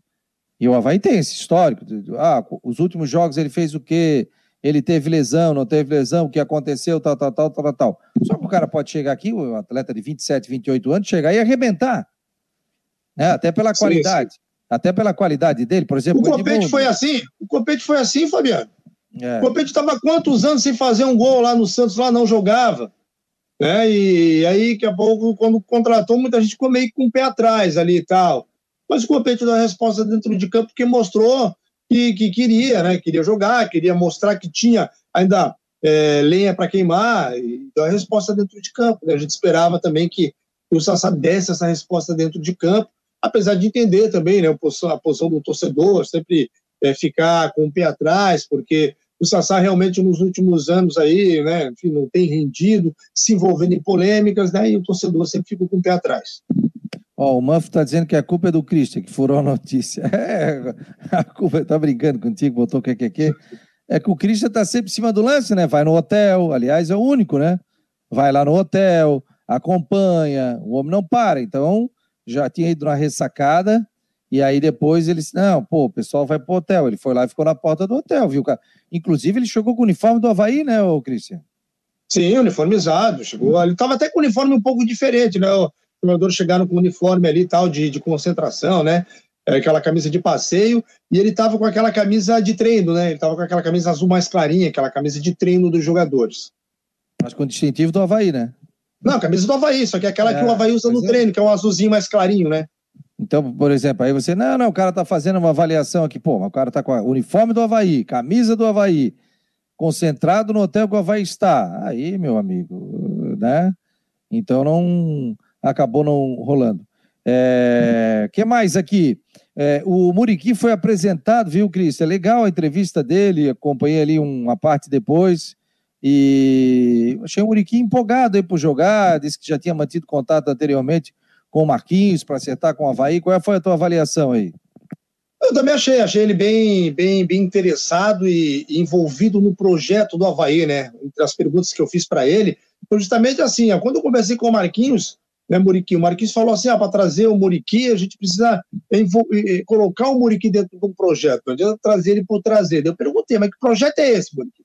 e o Havaí tem esse histórico. Ah, os últimos jogos ele fez o quê? Ele teve lesão, não teve lesão, o que aconteceu, tal, tal, tal, tal, tal. Só que o cara pode chegar aqui, o atleta de 27, 28 anos, chegar e arrebentar. Né? Até pela qualidade. Sim, sim. Até pela qualidade dele, por exemplo. O Copete foi assim? O Copete foi assim, Fabiano? É. O Copete estava quantos anos sem fazer um gol lá no Santos, lá não jogava. Né? E aí, daqui a pouco, quando contratou, muita gente ficou meio com o pé atrás ali e tal. Mas o Copete deu a resposta dentro de campo porque mostrou que, que queria, né? Queria jogar, queria mostrar que tinha ainda é, lenha para queimar, e deu a resposta dentro de campo. Né? A gente esperava também que o Sassá desse essa resposta dentro de campo, apesar de entender também né, a, posição, a posição do torcedor, sempre é, ficar com o pé atrás, porque o Sassá realmente nos últimos anos aí, né, enfim, não tem rendido, se envolvendo em polêmicas, né, e o torcedor sempre fica com o pé atrás. Ó, o Manfro está dizendo que a culpa é do Christian, que furou a notícia. [laughs] É, a culpa, tá brincando contigo, botou o que é que é que o Christian está sempre em cima do lance, né? Vai no hotel, aliás, é o único, né? Vai lá no hotel, acompanha, o homem não para. Então, já tinha ido na ressacada, e aí depois ele disse: não, pô, o pessoal vai pro hotel. Ele foi lá e ficou na porta do hotel, viu, cara? Inclusive, ele chegou com o uniforme do Havaí, né, ô Christian? Sim, uniformizado. Chegou. Ele estava até com o uniforme um pouco diferente, né? Os jogadores chegaram com o uniforme ali tal, de, de concentração, né? É, aquela camisa de passeio, e ele estava com aquela camisa de treino, né? Ele estava com aquela camisa azul mais clarinha, aquela camisa de treino dos jogadores. Mas com o distintivo do Havaí, né? Não, camisa do Havaí, só que é aquela é, que o Havaí usa no é. treino, que é um azulzinho mais clarinho, né? Então, por exemplo, aí você, não, não, o cara tá fazendo uma avaliação aqui, pô, o cara tá com o uniforme do Havaí, camisa do Havaí, concentrado no hotel que o Havaí está. Aí, meu amigo, né? Então não acabou não rolando. É, que mais aqui? É, o Muriqui foi apresentado, viu, Cris? É legal a entrevista dele, acompanhei ali uma parte depois. E achei o Muriqui empolgado aí por jogar, disse que já tinha mantido contato anteriormente com o Marquinhos para acertar com o Havaí. Qual foi a tua avaliação aí? Eu também achei, achei ele bem, bem, bem interessado e, envolvido no projeto do Havaí, né? Entre as perguntas que eu fiz para ele, justamente assim: quando eu conversei com o Marquinhos, né, Muriqui. O Marquinhos falou assim: ah, para trazer o Muriqui, a gente precisa colocar o Muriqui dentro de um projeto, não trazer ele por trazer. Eu perguntei, mas que projeto é esse, Muriqui?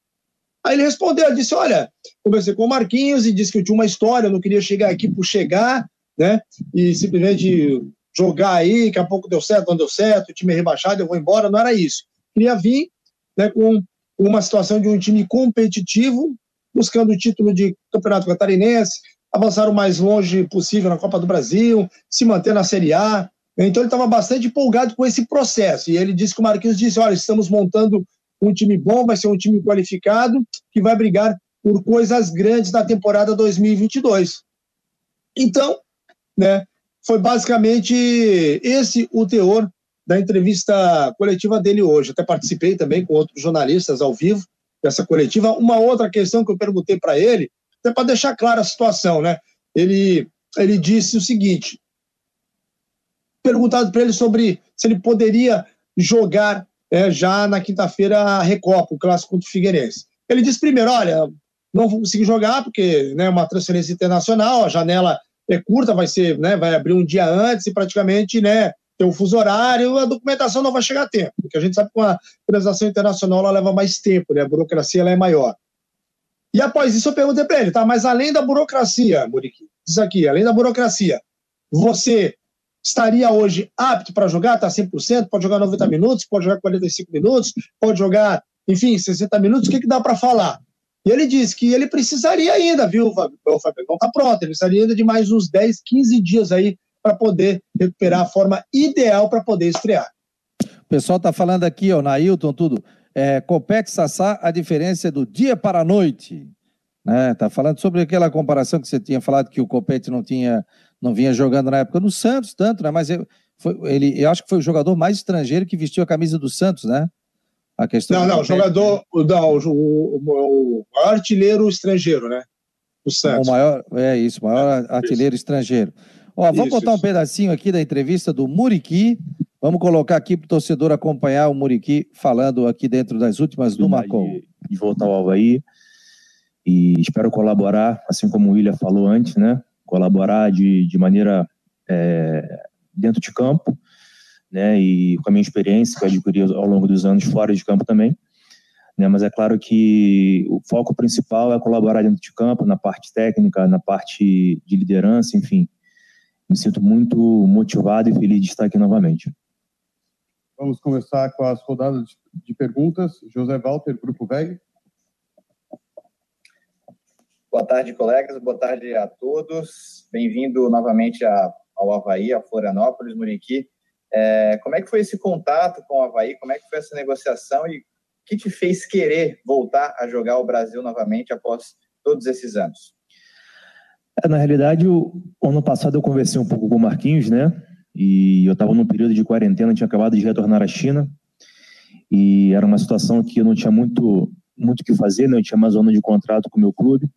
Aí ele respondeu, disse: olha, conversei com o Marquinhos e disse que eu tinha uma história, eu não queria chegar aqui por chegar, né? E simplesmente jogar aí, daqui a pouco deu certo, não deu certo, o time é rebaixado, eu vou embora. Não era isso. Queria vir né, com uma situação de um time competitivo, buscando o título de campeonato catarinense, avançar o mais longe possível na Copa do Brasil, se manter na Série A. Então ele estava bastante empolgado com esse processo. E ele disse que o Marquinhos disse: olha, estamos montando um time bom, vai ser um time qualificado, que vai brigar por coisas grandes na temporada 2022. Então, né, foi basicamente esse o teor da entrevista coletiva dele hoje. Até participei também com outros jornalistas ao vivo dessa coletiva. Uma outra questão que eu perguntei para ele até para deixar clara a situação, né? Ele, ele disse o seguinte: perguntado para ele sobre se ele poderia jogar é, já na quinta-feira a Recopa, o clássico contra o Figueirense. Ele disse primeiro: olha, não vou conseguir jogar porque é né, uma transferência internacional, a janela é curta, vai ser, né, vai abrir um dia antes e praticamente, né, tem um fuso horário, a documentação não vai chegar a tempo, porque a gente sabe que com a transação internacional ela leva mais tempo, né, a burocracia ela é maior. E após isso eu perguntei para ele, tá, mas além da burocracia, Muriqui, isso aqui, além da burocracia, você estaria hoje apto para jogar, está 100%, pode jogar 90 minutos, pode jogar 45 minutos, pode jogar, enfim, 60 minutos, o que, que dá para falar? E ele disse que ele precisaria ainda, viu, o Fábio? Não está pronto, ele precisaria ainda de mais uns 10, 15 dias aí para poder recuperar a forma ideal para poder estrear. O pessoal está falando aqui, ó, Nailton, tudo. É, Copete Sassá, a diferença é do dia para a noite. Né? Tá falando sobre aquela comparação que você tinha falado que o Copete não tinha, não vinha jogando na época no Santos, tanto, né? Mas eu, foi, ele, eu acho que foi o jogador mais estrangeiro que vestiu a camisa do Santos, né? A questão não, não, o jogador, não, o, o, o, artilheiro estrangeiro, né? O Santos. O maior, é isso, o maior é, artilheiro isso. estrangeiro. Ó, vamos isso, botar um pedacinho aqui da entrevista do Muriqui. Vamos colocar aqui para o torcedor acompanhar o Muriqui falando aqui dentro das últimas do Marcon. De voltar ao Havaí. E espero colaborar, assim como o William falou antes, né? Colaborar de, de maneira é, dentro de campo né, e com a minha experiência que eu adquiri ao longo dos anos fora de campo também, né, mas é claro que o foco principal é colaborar dentro de campo, na parte técnica, na parte de liderança, enfim. Me sinto muito motivado e feliz de estar aqui novamente. Vamos começar com as rodadas de perguntas. José Walter, Grupo VEG. Boa tarde, colegas. Boa tarde a todos. Bem-vindo novamente ao Havaí, a Florianópolis, Muriqui. É, como é que foi esse contato com o Havaí? Como é que foi essa negociação e o que te fez querer voltar a jogar o Brasil novamente após todos esses anos? É, na realidade, o ano passado eu conversei um pouco com o Marquinhos, né? E eu estava num período de quarentena, tinha acabado de retornar à China e era uma situação que eu não tinha muito muito que fazer, né? Eu tinha uma zona de contrato com o meu clube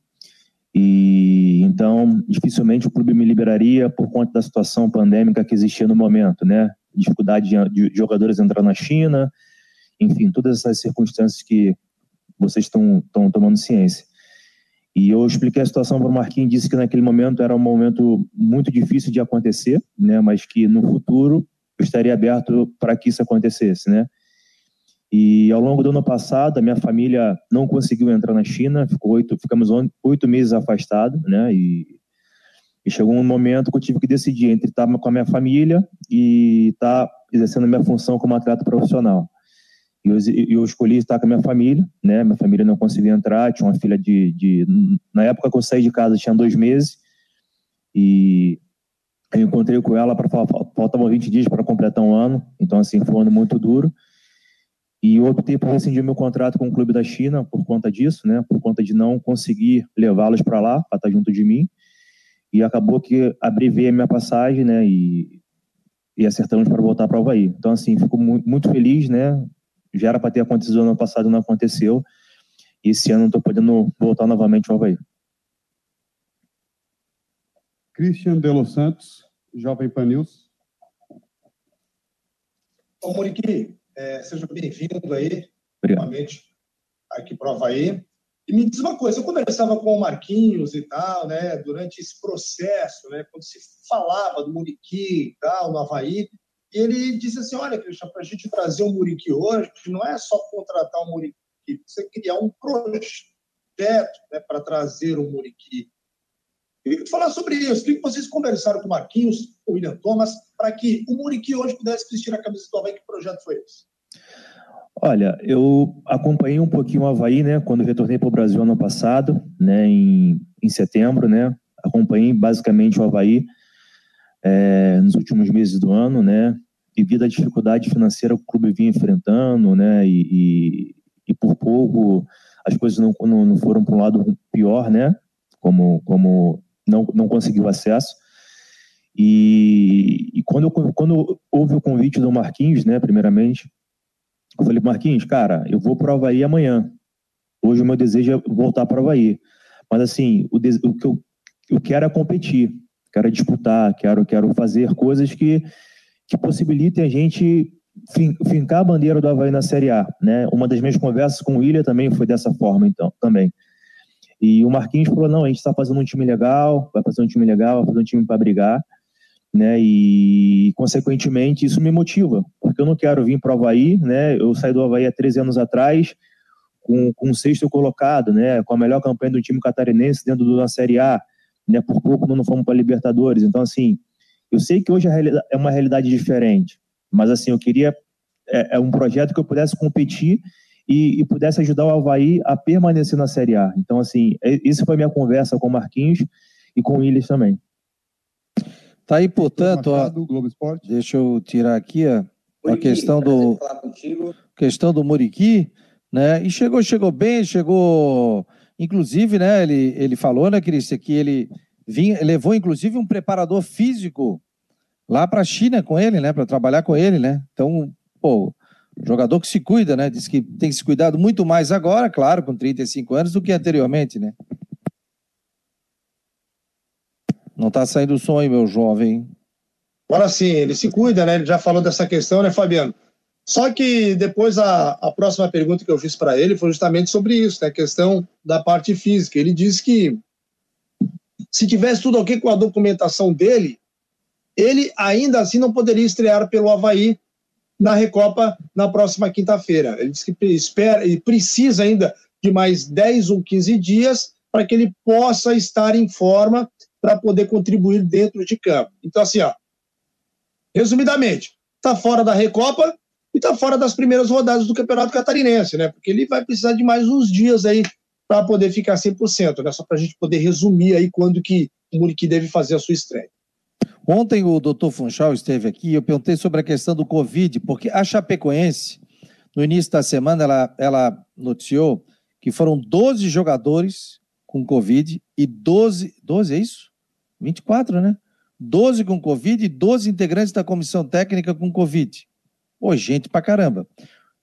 e então dificilmente o clube me liberaria por conta da situação pandêmica que existia no momento, né? dificuldade de, jogadores entrar na China, enfim, todas essas circunstâncias que vocês estão tomando ciência. E eu expliquei a situação para o Marquinhos, disse que naquele momento era um momento muito difícil de acontecer, né, mas que no futuro eu estaria aberto para que isso acontecesse, né. E ao longo do ano passado, a minha família não conseguiu entrar na China, ficou oito, ficamos oito meses afastados, né, e e chegou um momento que eu tive que decidir entre estar com a minha família e estar exercendo a minha função como atleta profissional. E eu, eu, escolhi estar com a minha família, né? Minha família não conseguia entrar, tinha uma filha de, de... Na época que eu saí de casa tinha dois meses e eu encontrei com ela para falar, faltavam 20 dias para completar um ano, então assim, foi um ano muito duro. E eu optei por rescindir meu contrato com o clube da China por conta disso, né? Por conta de não conseguir levá-los para lá, para estar junto de mim. E acabou que abrevei a minha passagem, né? E, e acertamos para voltar para o Havaí. Então, assim, fico muito feliz, né? Já era para ter acontecido ano passado, não aconteceu. E esse ano estou podendo voltar novamente ao Havaí. Christian de Los Santos, Jovem Pan News. Ô, Muriqui, é, seja bem-vindo aí, Obrigado. novamente, aqui para o Havaí. E me diz uma coisa, eu conversava com o Marquinhos e tal, né, durante esse processo, né, quando se falava do Muriqui e tal, no Havaí, ele disse assim, olha, Cristian, para a gente trazer o Muriqui hoje, não é só contratar o Muriqui, você criar um projeto né, para trazer o Muriqui. Eu queria falar sobre isso. O que vocês conversaram com o Marquinhos, o William Thomas, para que o Muriqui hoje pudesse vestir a camisa do Havaí? Que projeto foi esse? Olha, eu acompanhei um pouquinho o Havaí, né, quando retornei para o Brasil ano passado, né, em, em setembro, né, acompanhei basicamente o Havaí é, nos últimos meses do ano, né, devido à dificuldade financeira que o clube vinha enfrentando, né, e, e, e por pouco as coisas não, não, não foram para um lado pior, né, como, como não, não conseguiu acesso. E, e quando, quando houve o convite do Marquinhos, né, primeiramente, eu falei, Marquinhos, cara, eu vou para o Havaí amanhã. Hoje o meu desejo é voltar para o Havaí. Mas assim, o, o, que eu, eu quero é competir, quero disputar, quero, quero fazer coisas que, que possibilitem a gente fin, fincar a bandeira do Havaí na Série A. Né? Uma das minhas conversas com o William também foi dessa forma, então, também. E o Marquinhos falou: não, a gente está fazendo um time legal, vai fazer um time legal, vai fazer um time para brigar. Né, e, consequentemente, isso me motiva, porque eu não quero vir para o Havaí, né, eu saí do Havaí há 13 anos atrás, com, com o sexto colocado, né, com a melhor campanha do time catarinense dentro da Série A, né, por pouco não fomos para Libertadores, então, assim, eu sei que hoje é uma realidade diferente, mas, assim, eu queria, é, é um projeto que eu pudesse competir e, e, pudesse ajudar o Havaí a permanecer na Série A. Então, assim, essa é, foi a minha conversa com o Marquinhos e com o Willis também. Tá aí, portanto, ó, deixa eu tirar aqui ó, a questão do questão do Muriqui, né? E chegou, chegou bem, chegou, inclusive, né? Ele, ele falou, né, Cris, que ele vinha, levou inclusive um preparador físico lá para a China com ele, né, para trabalhar com ele, né? Então, pô, jogador que se cuida, né? Diz que tem se cuidado muito mais agora, claro, com 35 anos, do que anteriormente, né? Não está saindo o som aí, meu jovem. Agora sim, ele se cuida, né? Ele já falou dessa questão, né, Fabiano? Só que depois a, a próxima pergunta que eu fiz para ele foi justamente sobre isso, né? A questão da parte física. Ele disse que se tivesse tudo ok com a documentação dele, ele ainda assim não poderia estrear pelo Havaí na Recopa na próxima quinta-feira. Ele disse que espera e precisa ainda de mais 10 ou 15 dias para que ele possa estar em forma para poder contribuir dentro de campo. Então, assim, ó, resumidamente, está fora da Recopa e está fora das primeiras rodadas do Campeonato Catarinense, né? Porque ele vai precisar de mais uns dias aí para poder ficar 100%, né? Só para a gente poder resumir aí quando que o Muriqui deve fazer a sua estreia. Ontem o doutor Funchal esteve aqui e eu perguntei sobre a questão do Covid, porque a Chapecoense, no início da semana, ela, ela noticiou que foram 12 jogadores com Covid e 12. 12 é isso? 24, né? 12 com Covid e 12 integrantes da comissão técnica com Covid. Pô, gente pra caramba.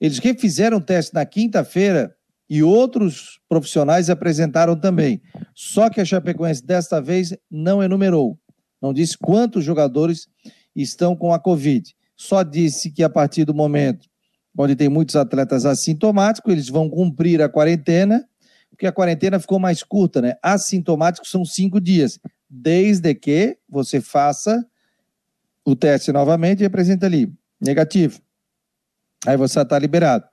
Eles refizeram o teste na quinta-feira e outros profissionais apresentaram também. Só que a Chapecoense desta vez não enumerou. Não disse quantos jogadores estão com a Covid. Só disse que a partir do momento onde tem muitos atletas assintomáticos, eles vão cumprir a quarentena, porque a quarentena ficou mais curta, né? Assintomáticos são cinco dias desde que você faça o teste novamente e apresenta ali, negativo. Aí você está liberado.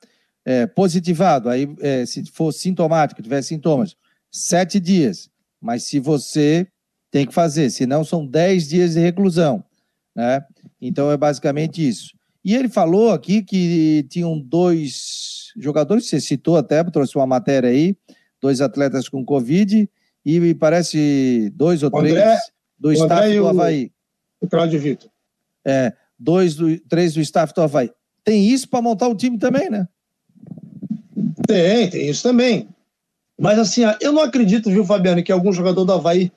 É, positivado, aí é, se for sintomático, tiver sintomas, sete dias. Mas se você tem que fazer, senão são dez dias de reclusão. Né? Então é basicamente isso. E ele falou aqui que tinham dois jogadores, você citou até, trouxe uma matéria aí, dois atletas com Covid, e parece dois ou três André, do staff do Havaí. O, o Cláudio Vitor. É, dois do, três do staff do Havaí. Tem isso para montar o time também, né? Tem, tem isso também. Mas assim, eu não acredito, viu, Fabiano, que algum jogador do Havaí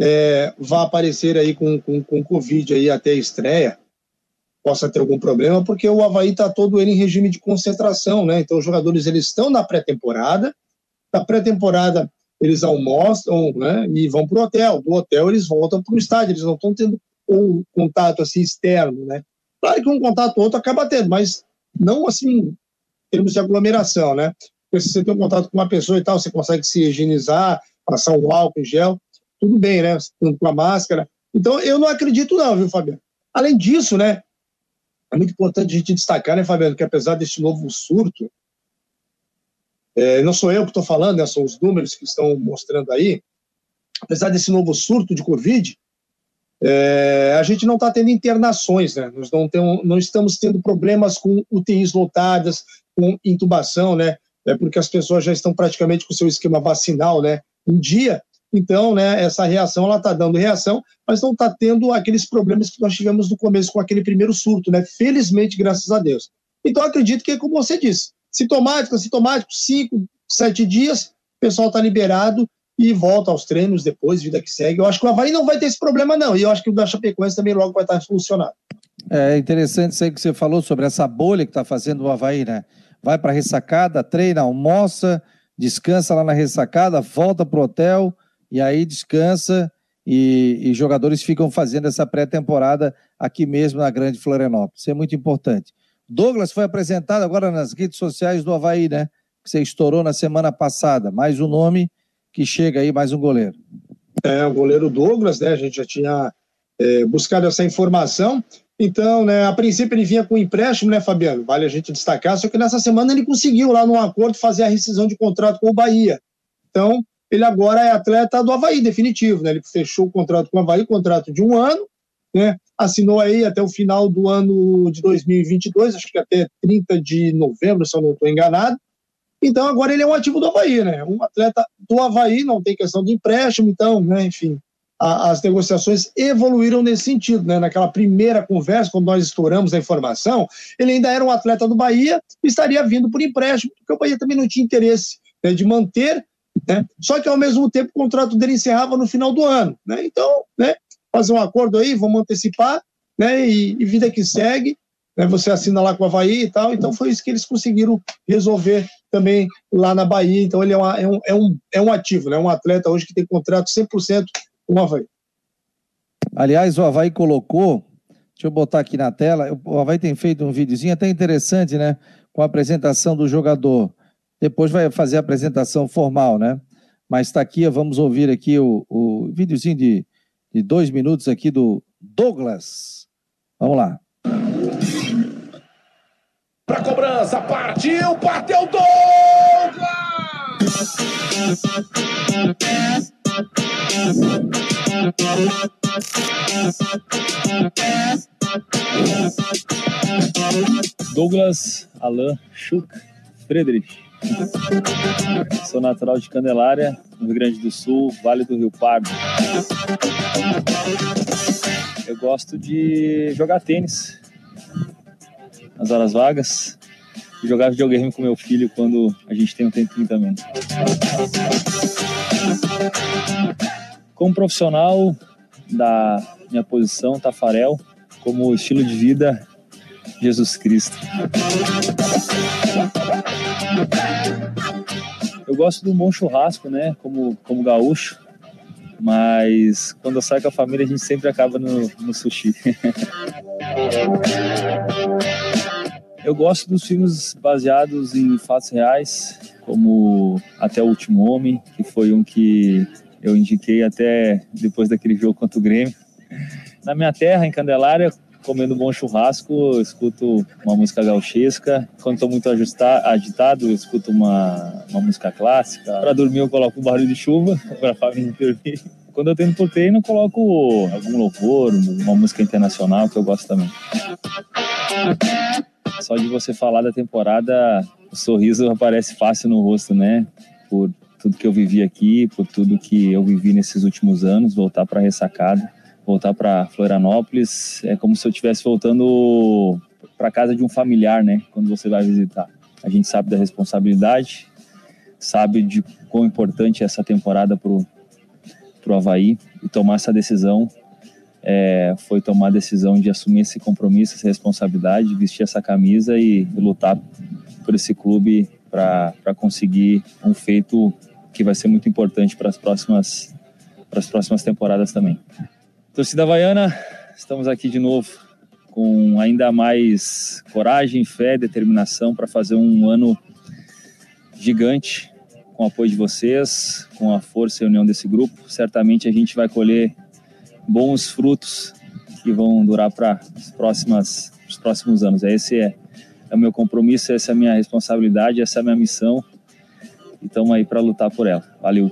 é, vá aparecer aí com, com, com Covid aí até a estreia, possa ter algum problema, porque o Havaí está todo ele em regime de concentração, né? Então os jogadores eles estão na pré-temporada, na pré-temporada eles almoçam né, e vão para o hotel. Do hotel eles voltam para o estádio, eles não estão tendo um contato assim externo, né? Claro que um contato ou outro acaba tendo, mas não assim em termos de aglomeração, né? Você tem um contato com uma pessoa e tal, você consegue se higienizar, passar um álcool em gel, tudo bem, né? Com a máscara. Então eu não acredito não, viu, Fabiano? Além disso, né? É muito importante a gente destacar, né, Fabiano, que apesar deste novo surto, é, não sou eu que estou falando, né, são os números que estão mostrando aí. Apesar desse novo surto de Covid, é, a gente não está tendo internações, né? Nós não, temos, não estamos tendo problemas com UTIs lotadas, com intubação, né? É porque as pessoas já estão praticamente com o seu esquema vacinal, né? Em dia. Então, né, essa reação, ela está dando reação, mas não está tendo aqueles problemas que nós tivemos no começo com aquele primeiro surto, né? Felizmente, graças a Deus. Então, acredito que, como você disse, Sintomático, sintomático, cinco, sete dias, o pessoal está liberado e volta aos treinos depois, vida que segue. Eu acho que o Havaí não vai ter esse problema, não. E eu acho que o da Chapecoense também logo vai estar solucionado. É interessante isso aí que você falou sobre essa bolha que está fazendo o Havaí, né? Vai para a ressacada, treina, almoça, descansa lá na ressacada, volta para o hotel e aí descansa e, e jogadores ficam fazendo essa pré-temporada aqui mesmo na Grande Florianópolis. Isso é muito importante. Douglas foi apresentado agora nas redes sociais do Havaí, né? Que você estourou na semana passada. Mais um nome que chega aí mais um goleiro. É, o goleiro Douglas, né? A gente já tinha é, buscado essa informação. Então, né, a princípio ele vinha com empréstimo, né, Fabiano? Vale a gente destacar, só que nessa semana ele conseguiu lá no acordo fazer a rescisão de contrato com o Bahia. Então, ele agora é atleta do Havaí, definitivo, né? Ele fechou o contrato com o Havaí, contrato de um ano, né? Assinou aí até o final do ano de 2022, acho que até 30 de novembro, se eu não estou enganado. Então, agora ele é um ativo do Havaí, né? Um atleta do Havaí, não tem questão de empréstimo, então, né, enfim, a, as negociações evoluíram nesse sentido, né? Naquela primeira conversa, quando nós estouramos a informação, ele ainda era um atleta do Bahia e estaria vindo por empréstimo, porque o Bahia também não tinha interesse né, de manter, né? Só que, ao mesmo tempo, o contrato dele encerrava no final do ano, né? Então, né, fazer um acordo aí, vamos antecipar, né? E, e vida que segue, né, você assina lá com o Havaí e tal, então foi isso que eles conseguiram resolver também lá na Bahia, então ele é, uma, é, um, é, um, é um ativo, né, um atleta hoje que tem contrato 100% com o Havaí. Aliás, o Havaí colocou, deixa eu botar aqui na tela, o Havaí tem feito um videozinho até interessante, né, com a apresentação do jogador, depois vai fazer a apresentação formal, né, mas está aqui, vamos ouvir aqui o, o videozinho de, de dois minutos aqui do Douglas, vamos lá para cobrança, partiu, bateu Douglas! [laughs] Douglas Alain Schuch Friedrich. Sou natural de Candelária, no Rio Grande do Sul, Vale do Rio Pardo. Eu gosto de jogar tênis, nas horas vagas e jogar videogame com meu filho quando a gente tem um tempinho também. Como profissional da minha posição, Tafarel, como estilo de vida, Jesus Cristo. Eu gosto do bom churrasco, né? Como, como gaúcho. Mas quando eu saio com a família, a gente sempre acaba no, no sushi. [laughs] Eu gosto dos filmes baseados em fatos reais, como Até o Último Homem, que foi um que eu indiquei até depois daquele jogo contra o Grêmio. Na minha terra, em Candelária, comendo um bom churrasco, escuto uma música gauchesca. Quando estou muito agitado, eu escuto uma, uma música clássica. Para dormir, eu coloco um barulho de chuva para a família dormir. Quando eu tenho por treino, eu coloco algum louvor, uma música internacional que eu gosto também. Só de você falar da temporada, o sorriso aparece fácil no rosto, né? Por tudo que eu vivi aqui, por tudo que eu vivi nesses últimos anos, voltar para ressacada, voltar para Florianópolis, é como se eu estivesse voltando para casa de um familiar, né? Quando você vai visitar. A gente sabe da responsabilidade, sabe de quão importante é essa temporada pro pro Havaí e tomar essa decisão é, foi tomar a decisão de assumir esse compromisso, essa responsabilidade, vestir essa camisa e, lutar por esse clube para conseguir um feito que vai ser muito importante para as próximas para as próximas temporadas também. Torcida Havaiana, estamos aqui de novo com ainda mais coragem, fé, determinação para fazer um ano gigante com o apoio de vocês, com a força e união desse grupo. Certamente a gente vai colher bons frutos que vão durar para os próximos anos. Esse é, é o meu compromisso, essa é a minha responsabilidade, essa é a minha missão. E estamos aí para lutar por ela. Valeu!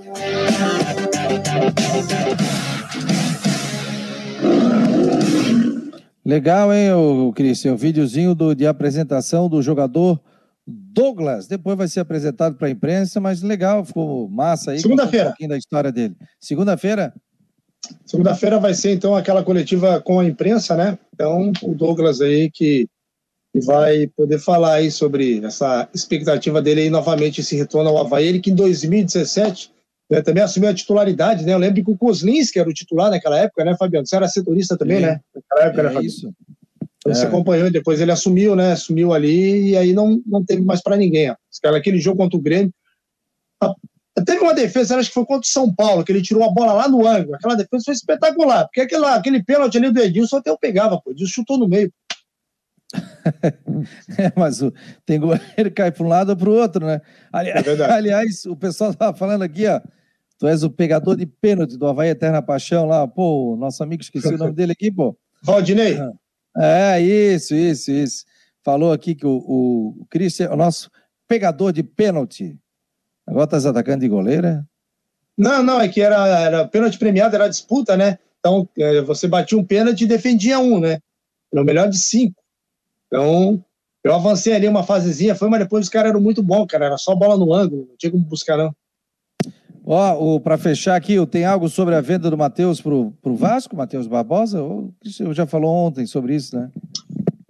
Legal, hein, o Cris? O videozinho do, de apresentação do jogador Douglas. Depois vai ser apresentado para a imprensa, mas legal, ficou massa aí. Segunda-feira. Um pouquinho da história dele. Segunda-feira? Segunda-feira vai ser, então, aquela coletiva com a imprensa, né? Então, o Douglas aí que vai poder falar aí sobre essa expectativa dele aí novamente esse retorno ao Havaí. Ele que em 2017 né, também assumiu a titularidade, né? Eu lembro que o Kozlins, que era o titular naquela época, né, Fabiano? Você era setorista também, é. né? Naquela época, né, é né, Fabiano? Isso. Então, é. Você acompanhou e depois ele assumiu, né? Assumiu ali e aí não, não teve mais para ninguém. Ó. Aquele jogo contra o Grêmio, Teve uma defesa, acho que foi contra o São Paulo, que ele tirou a bola lá no ângulo. Aquela defesa foi espetacular, porque aquele, aquele pênalti ali do Edilson até eu pegava, pô. Edilson chutou no meio. [laughs] é, mas o, tem goleiro que cai para um lado ou para o outro, né? Ali, é [laughs] aliás, o pessoal estava falando aqui, ó. Tu és o pegador de pênalti do Havaí Eterna Paixão lá, pô, nosso amigo, esqueci o nome dele aqui, pô. [laughs] Valdinei. É, isso, isso, isso. Falou aqui que o, o Christian é o nosso pegador de pênalti. Agora tá atacando de goleira? Não, não, é que era, era pênalti premiado, era disputa, né? Então, é, você batia um pênalti e defendia um, né? Era o melhor de cinco. Então, eu avancei ali uma fasezinha, foi, mas depois os caras eram muito bons, cara. Era só bola no ângulo, não tinha como buscar, não. Ó, para fechar aqui, tem algo sobre a venda do Matheus pro, pro Vasco, Matheus Barbosa? O eu já falou ontem sobre isso, né?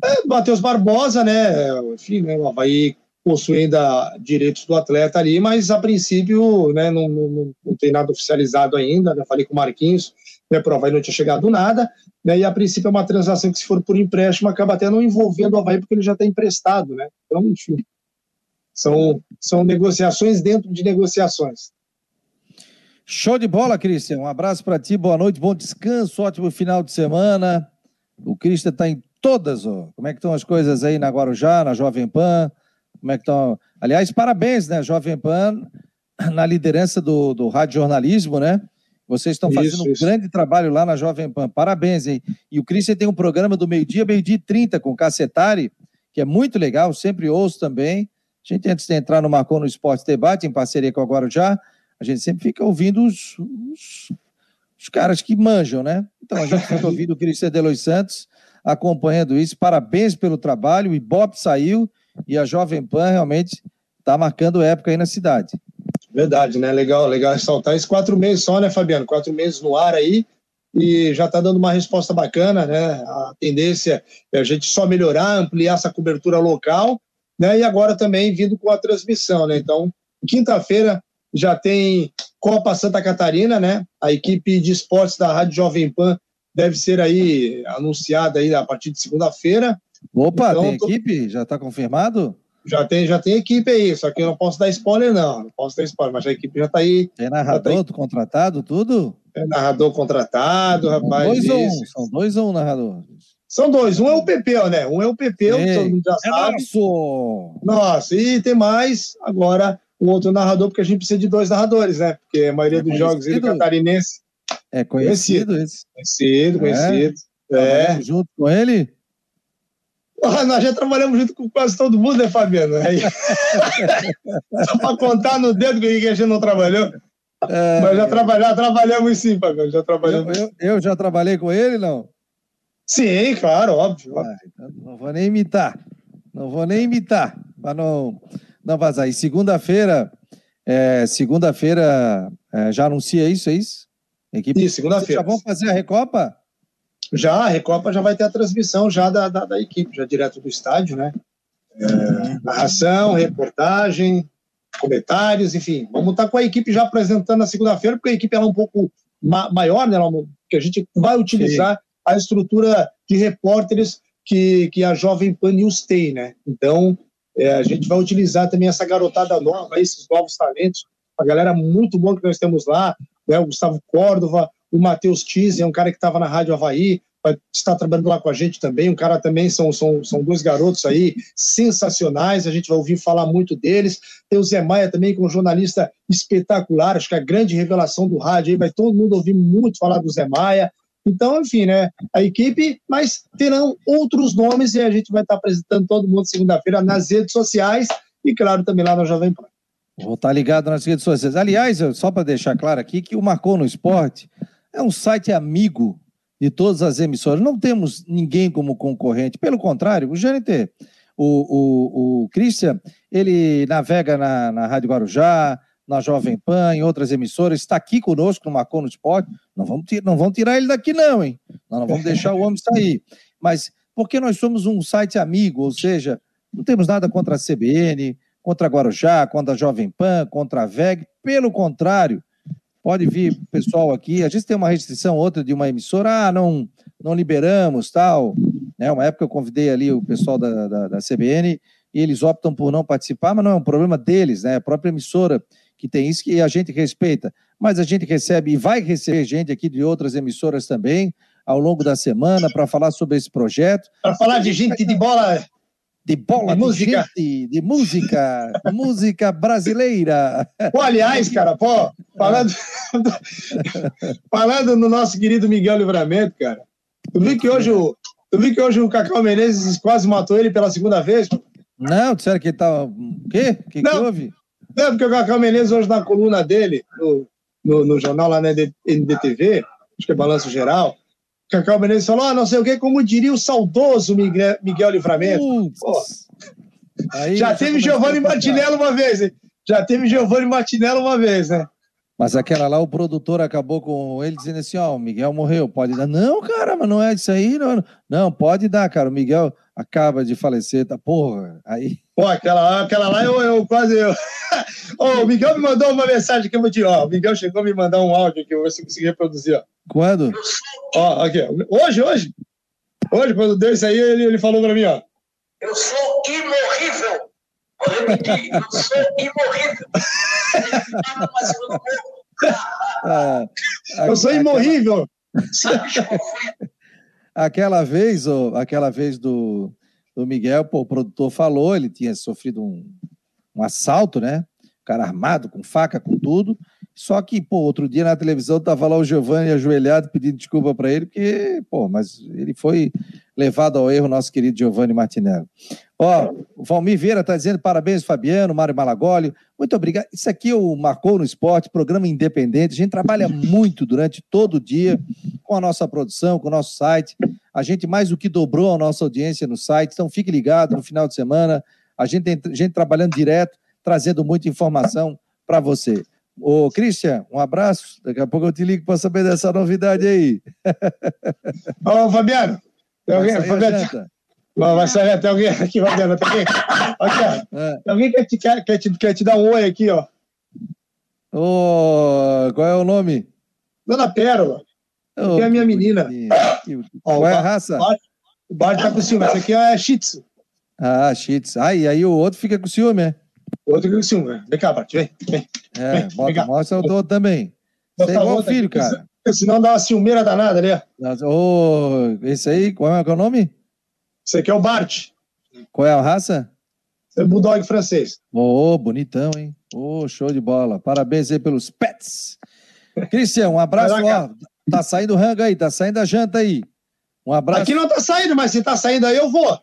É, Matheus Barbosa, né? Enfim, né, o Havaí possui ainda direitos do atleta ali, mas a princípio né, não, não, não tem nada oficializado ainda. Né? Falei com o Marquinhos, né, Havaí não tinha chegado nada, né, e a princípio é uma transação que, se for por empréstimo, acaba até não envolvendo o Havaí, porque ele já está emprestado. Né? Então, enfim, são, são negociações dentro de negociações. Show de bola, Cristian. Um abraço para ti, boa noite, bom descanso, ótimo final de semana. O Cristian está em todas, ó. Como é que estão as coisas aí na Guarujá, na Jovem Pan? Como é que estão? Aliás, parabéns, né, Jovem Pan, na liderança do, do rádio jornalismo, né? Vocês estão fazendo isso, um grande trabalho lá na Jovem Pan. Parabéns, hein? E o Cristian tem um programa do meio-dia, meio-dia e 30 com o Cacetari, que é muito legal, sempre ouço também. A gente, antes de entrar no Marcou no Esporte Debate, em parceria com a Guarujá, a gente sempre fica ouvindo os, os, os caras que manjam, né? Então a gente fica ouvindo o Cristian Delois Santos acompanhando isso. Parabéns pelo trabalho. O Ibope saiu e a Jovem Pan realmente está marcando época aí na cidade. Verdade, né? Legal, legal ressaltar isso. Quatro meses só, né, Fabiano? Quatro meses no ar aí e já está dando uma resposta bacana, né? A tendência é a gente só melhorar, ampliar essa cobertura local, né? E agora também vindo com a transmissão, né? Então, quinta-feira já tem Copa Santa Catarina, né? A equipe de esportes da Rádio Jovem Pan deve ser aí anunciada aí a partir de segunda-feira. Opa, então, tem tô... equipe? Já está confirmado? Já tem, já tem equipe aí, só que eu não posso dar spoiler, não. Não posso dar spoiler, mas a equipe já está aí. Tem narrador tá contratado, tudo? É narrador contratado, rapaz. Dois ou um? São dois ou um narrador? São dois. Um é o Pepeu, né? Um é o Pepeu, Ei, todo mundo já é sabe. Nosso! Nossa, e tem mais agora um outro narrador, porque a gente precisa de dois narradores, né? Porque a maioria é dos jogos do catarinense. É conhecido, conhecido esse. Conhecido, conhecido. É. é. Junto com ele? Nós já trabalhamos junto com quase todo mundo, né, Fabiano? Aí... [laughs] Só para contar no dedo que a gente não trabalhou. É, Mas já, trabalha, trabalhamos sim, Fabiano. Já trabalhamos. Eu, eu, eu, já trabalhei com ele, não? Sim, claro, óbvio. Ah, então não vou nem imitar. Não vou nem imitar, para não não vazar. E segunda-feira, é, segunda-feira é, já anuncia isso, é isso? Equipe... Isso, segunda-feira. Já vão fazer a Recopa? Já, a Recopa já vai ter a transmissão já da, da, da equipe, já direto do estádio, né? É, narração, reportagem, comentários, enfim. Vamos estar com a equipe já apresentando na segunda-feira, porque a equipe é um pouco ma maior, né? Que a gente vai utilizar Sim. a estrutura de repórteres que, que a Jovem Pan News tem, né? Então, é, a gente vai utilizar também essa garotada nova, esses novos talentos, a galera muito boa que nós temos lá, né, o Gustavo Córdova, o Matheus Tise, é um cara que estava na Rádio Havaí, estar trabalhando lá com a gente também, um cara também, são, são, são dois garotos aí sensacionais, a gente vai ouvir falar muito deles, tem o Zé Maia também, que é um jornalista espetacular, acho que é a grande revelação do rádio aí, vai todo mundo ouvir muito falar do Zé Maia, então, enfim, né? A equipe, mas terão outros nomes e a gente vai estar apresentando todo mundo segunda-feira nas redes sociais e, claro, também lá no Jovem Pan. Vou estar ligado nas redes sociais. Aliás, só para deixar claro aqui que o Marcou no Esporte é um site amigo de todas as emissoras. Não temos ninguém como concorrente. Pelo contrário, o GNT, o, o, o Christian, ele navega na, na Rádio Guarujá, na Jovem Pan, em outras emissoras, está aqui conosco no Marcou no Esporte. Não vamos, não vamos tirar ele daqui, não, hein? Nós não vamos deixar o homem sair. Mas porque nós somos um site amigo, ou seja, não temos nada contra a CBN, contra a Guarujá, contra a Jovem Pan, contra a VEG. Pelo contrário, pode vir pessoal aqui. A gente tem uma restrição, outra de uma emissora, ah, não, não liberamos, tal. Né? Uma época eu convidei ali o pessoal da, da, da CBN e eles optam por não participar, mas não é um problema deles, né? A própria emissora que tem isso que a gente respeita. Mas a gente recebe e vai receber gente aqui de outras emissoras também ao longo da semana para falar sobre esse projeto. Para falar de gente de bola. De bola, de, de música. Gente, de música, música brasileira. Pô, aliás, cara, pô, falando, [laughs] falando no nosso querido Miguel Livramento, cara. Tu viu que hoje o, tu viu que hoje o Cacau Menezes quase matou ele pela segunda vez? Não, disseram que ele tava. O quê? O que, que houve? Não, porque o Cacau Menezes hoje na coluna dele, no, no, no jornal lá na NDTV, acho que é Balanço Geral, Cacau Menezes falou, ah, não sei o quê, como diria o saudoso Miguel, Miguel Livramento. Aí, já teve Giovanni Martinello uma vez, hein? Já teve Giovanni Martinello uma vez, né? Mas aquela lá, o produtor acabou com ele dizendo assim: Ó, oh, o Miguel morreu, pode dar. Não, cara, mas não é isso aí, não. Não, pode dar, cara. O Miguel acaba de falecer, tá? Porra, aí. Pô, aquela, aquela lá eu, eu quase. Eu... [laughs] oh, o Miguel me mandou uma mensagem que eu vou te. Ó, o Miguel chegou a me mandar um áudio aqui, eu vou ver se conseguir reproduzir, ó. Quando? Ó, aqui, hoje, hoje. Hoje, quando deu isso aí, ele, ele falou pra mim, ó. Eu sou imorrível. Repetir, eu sou imorrível. ah, eu sou imorrível. aquela vez, oh, aquela vez do, do Miguel, pô, o produtor falou, ele tinha sofrido um, um assalto, né? O cara armado, com faca, com tudo. Só que, pô, outro dia na televisão tava lá o Giovanni ajoelhado pedindo desculpa para ele, porque, pô, mas ele foi levado ao erro, nosso querido Giovanni Martinello. Ó, o Valmir Vieira está dizendo parabéns, Fabiano, Mário Malagoli. Muito obrigado. Isso aqui é o Marcou no Esporte, programa independente. A gente trabalha muito durante todo o dia com a nossa produção, com o nosso site. A gente mais do que dobrou a nossa audiência no site. Então fique ligado no final de semana. A gente tem gente trabalhando direto, trazendo muita informação para você. Ô, Christian, um abraço. Daqui a pouco eu te ligo para saber dessa novidade aí. [laughs] Ô, Fabiano, tem alguém, Fabiano, vai sair até alguém aqui, Fabiano, tem alguém, aqui, é. tem alguém que te, quer, quer, te, quer te dar um oi aqui, ó. Ô, qual é o nome? Dona Pérola. Oh, é a minha menina. qual é a raça? O Bart tá com ciúme. Essa aqui é Shih Tzu. Ah, Shih Tzu. Ah, e aí o outro fica com ciúme, é? O outro fica com ciúme. Vem cá, Bart, vem. vem. É, vem, bota, vem mostra o outro também. Você é igual o filho, cara. Senão dá uma ciumeira danada, né? Ô, oh, esse aí, qual é, qual é o nome? Esse aqui é o Bart. Qual é a raça? É Bulldog francês. Ô, oh, bonitão, hein? Ô, oh, show de bola. Parabéns aí pelos pets. Cristian, um abraço, ó. Tá saindo o rango aí, tá saindo a janta aí. Um abraço. Aqui não tá saindo, mas se tá saindo aí, eu vou.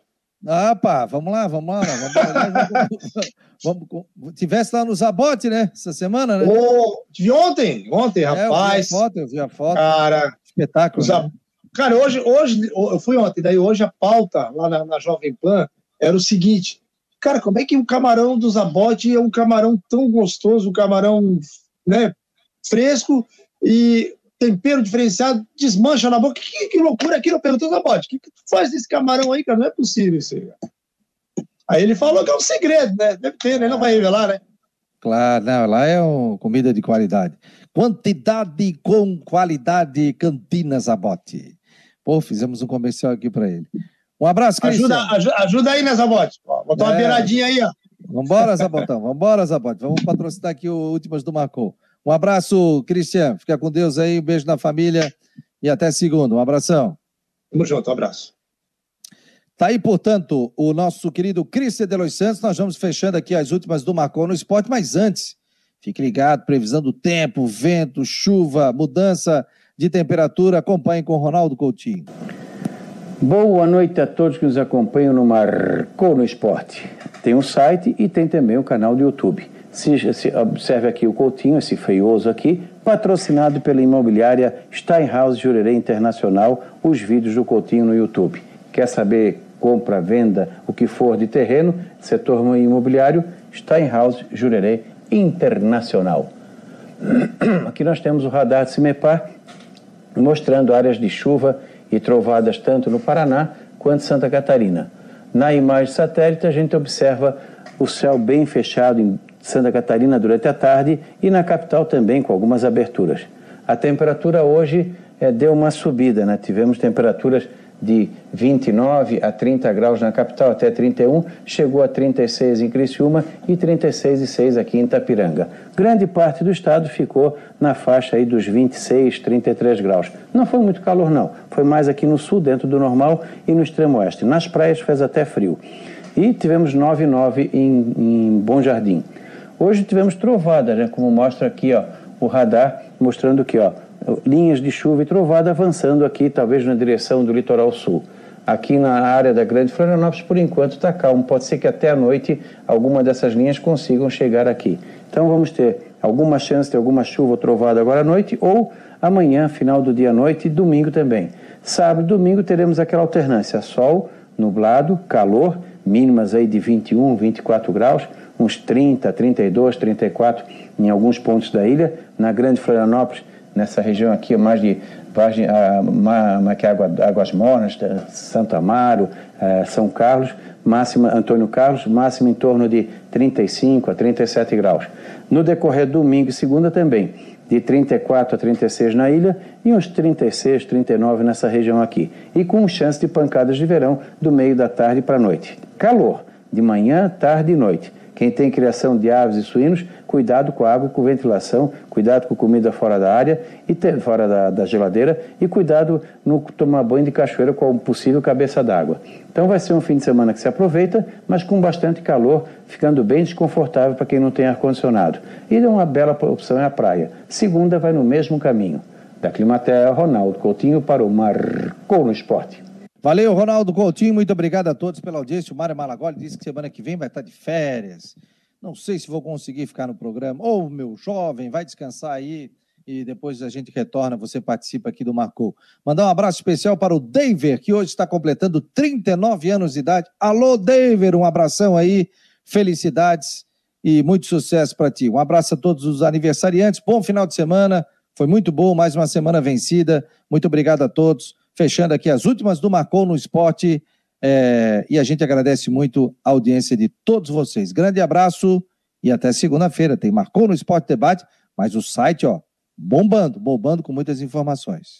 Ah, pá, vamos lá, vamos lá. Vamos lá vamos, vamos, [laughs] tivesse lá no Zabote, né? Essa semana, né? Oh, tive ontem, ontem, rapaz. É, eu vi a foto, eu vi a foto. Cara, espetáculo. Né? Cara, hoje, hoje, eu fui ontem, daí hoje a pauta lá na, na Jovem Pan era o seguinte. Cara, como é que um camarão do Zabote é um camarão tão gostoso, um camarão né, fresco e tempero diferenciado, desmancha na boca. Que, que loucura aquilo, perguntou na bote. O que, que tu faz desse camarão aí, cara? Não é possível isso aí. Aí ele falou que é um segredo, né? Deve ter, né? Ele não vai revelar, né? Claro, não, lá é uma comida de qualidade. Quantidade com qualidade, Cantinas Abote. Pô, fizemos um comercial aqui para ele. Um abraço, Cristian. Ajuda, ajuda, ajuda aí, né, Zabote? Botar é. uma beiradinha aí, ó. Vambora, Zabotão. Vambora, Zabote. Vamos patrocinar aqui o Últimas do Marcou. Um abraço, Cristian. Fica com Deus aí. Um beijo na família e até segunda. Um abração. Tamo junto, um abraço. Tá aí, portanto, o nosso querido Cristian de Los Santos. Nós vamos fechando aqui as últimas do Marcou no Esporte, mas antes, fique ligado, previsão do tempo, vento, chuva, mudança de temperatura. Acompanhe com Ronaldo Coutinho. Boa noite a todos que nos acompanham no Marcou no Esporte. Tem um site e tem também o um canal do YouTube. Se, se, observe aqui o Coutinho, esse feioso aqui, patrocinado pela imobiliária Steinhaus Jurerê Internacional, os vídeos do Coutinho no YouTube. Quer saber compra, venda, o que for de terreno, setor imobiliário, Steinhaus Jurerê Internacional. [clears throat] Aqui nós temos o radar de CIMEPAR, mostrando áreas de chuva e trovadas tanto no Paraná quanto Santa Catarina. Na imagem satélite, a gente observa o céu bem fechado em Santa Catarina durante a tarde e na capital também, com algumas aberturas. A temperatura hoje é, deu uma subida, né? tivemos temperaturas de 29 a 30 graus na capital, até 31, chegou a 36 em Criciúma e 36,6 aqui em Itapiranga. Grande parte do estado ficou na faixa aí dos 26, 33 graus. Não foi muito calor não, foi mais aqui no sul, dentro do normal, e no extremo oeste. Nas praias fez até frio. E tivemos 9,9 em, em Bom Jardim. Hoje tivemos trovada, né? como mostra aqui ó, o radar mostrando que, ó, linhas de chuva e trovada avançando aqui, talvez na direção do litoral sul. Aqui na área da Grande Florianópolis, por enquanto, está calmo. Pode ser que até a noite alguma dessas linhas consigam chegar aqui. Então vamos ter alguma chance de alguma chuva ou trovada agora à noite ou amanhã, final do dia à noite e domingo também. Sábado e domingo teremos aquela alternância: sol, nublado, calor, mínimas aí de 21, 24 graus, uns 30, 32, 34 em alguns pontos da ilha. Na Grande Florianópolis, nessa região aqui, mais de Vargem, a, a, que é água, Águas Mornas, Santo Amaro, a, São Carlos, máxima Antônio Carlos, máxima em torno de 35 a 37 graus. No decorrer do domingo e segunda também, de 34 a 36 na ilha e uns 36, 39 nessa região aqui. E com chance de pancadas de verão do meio da tarde para a noite. Calor, de manhã, tarde e noite. Quem tem criação de aves e suínos, cuidado com a água, com ventilação, cuidado com comida fora da área e fora da, da, geladeira e cuidado no tomar banho de cachoeira com possível cabeça d'água. Então vai ser um fim de semana que se aproveita, mas com bastante calor, ficando bem desconfortável para quem não tem ar-condicionado. E uma bela opção é a praia. Segunda vai no mesmo caminho. Da Climatea, Ronaldo Coutinho para o Marcou no Esporte. Valeu, Ronaldo Coutinho. Muito obrigado a todos pela audiência. O Mário Malagoli disse que semana que vem vai estar de férias. Não sei se vou conseguir ficar no programa. Ou, meu jovem, vai descansar aí e depois a gente retorna. Você participa aqui do Marcou. Mandar um abraço especial para o Daver, que hoje está completando 39 anos de idade. Alô, Daver, um abração aí. Felicidades e muito sucesso para ti. Um abraço a todos os aniversariantes. Bom final de semana. Foi muito bom, mais uma semana vencida. Muito obrigado a todos fechando aqui as últimas do Marcou no Esporte. É, e a gente agradece muito a audiência de todos vocês. Grande abraço e até segunda-feira. Tem Marcou no Esporte Debate, mas o site, ó, bombando, bombando com muitas informações.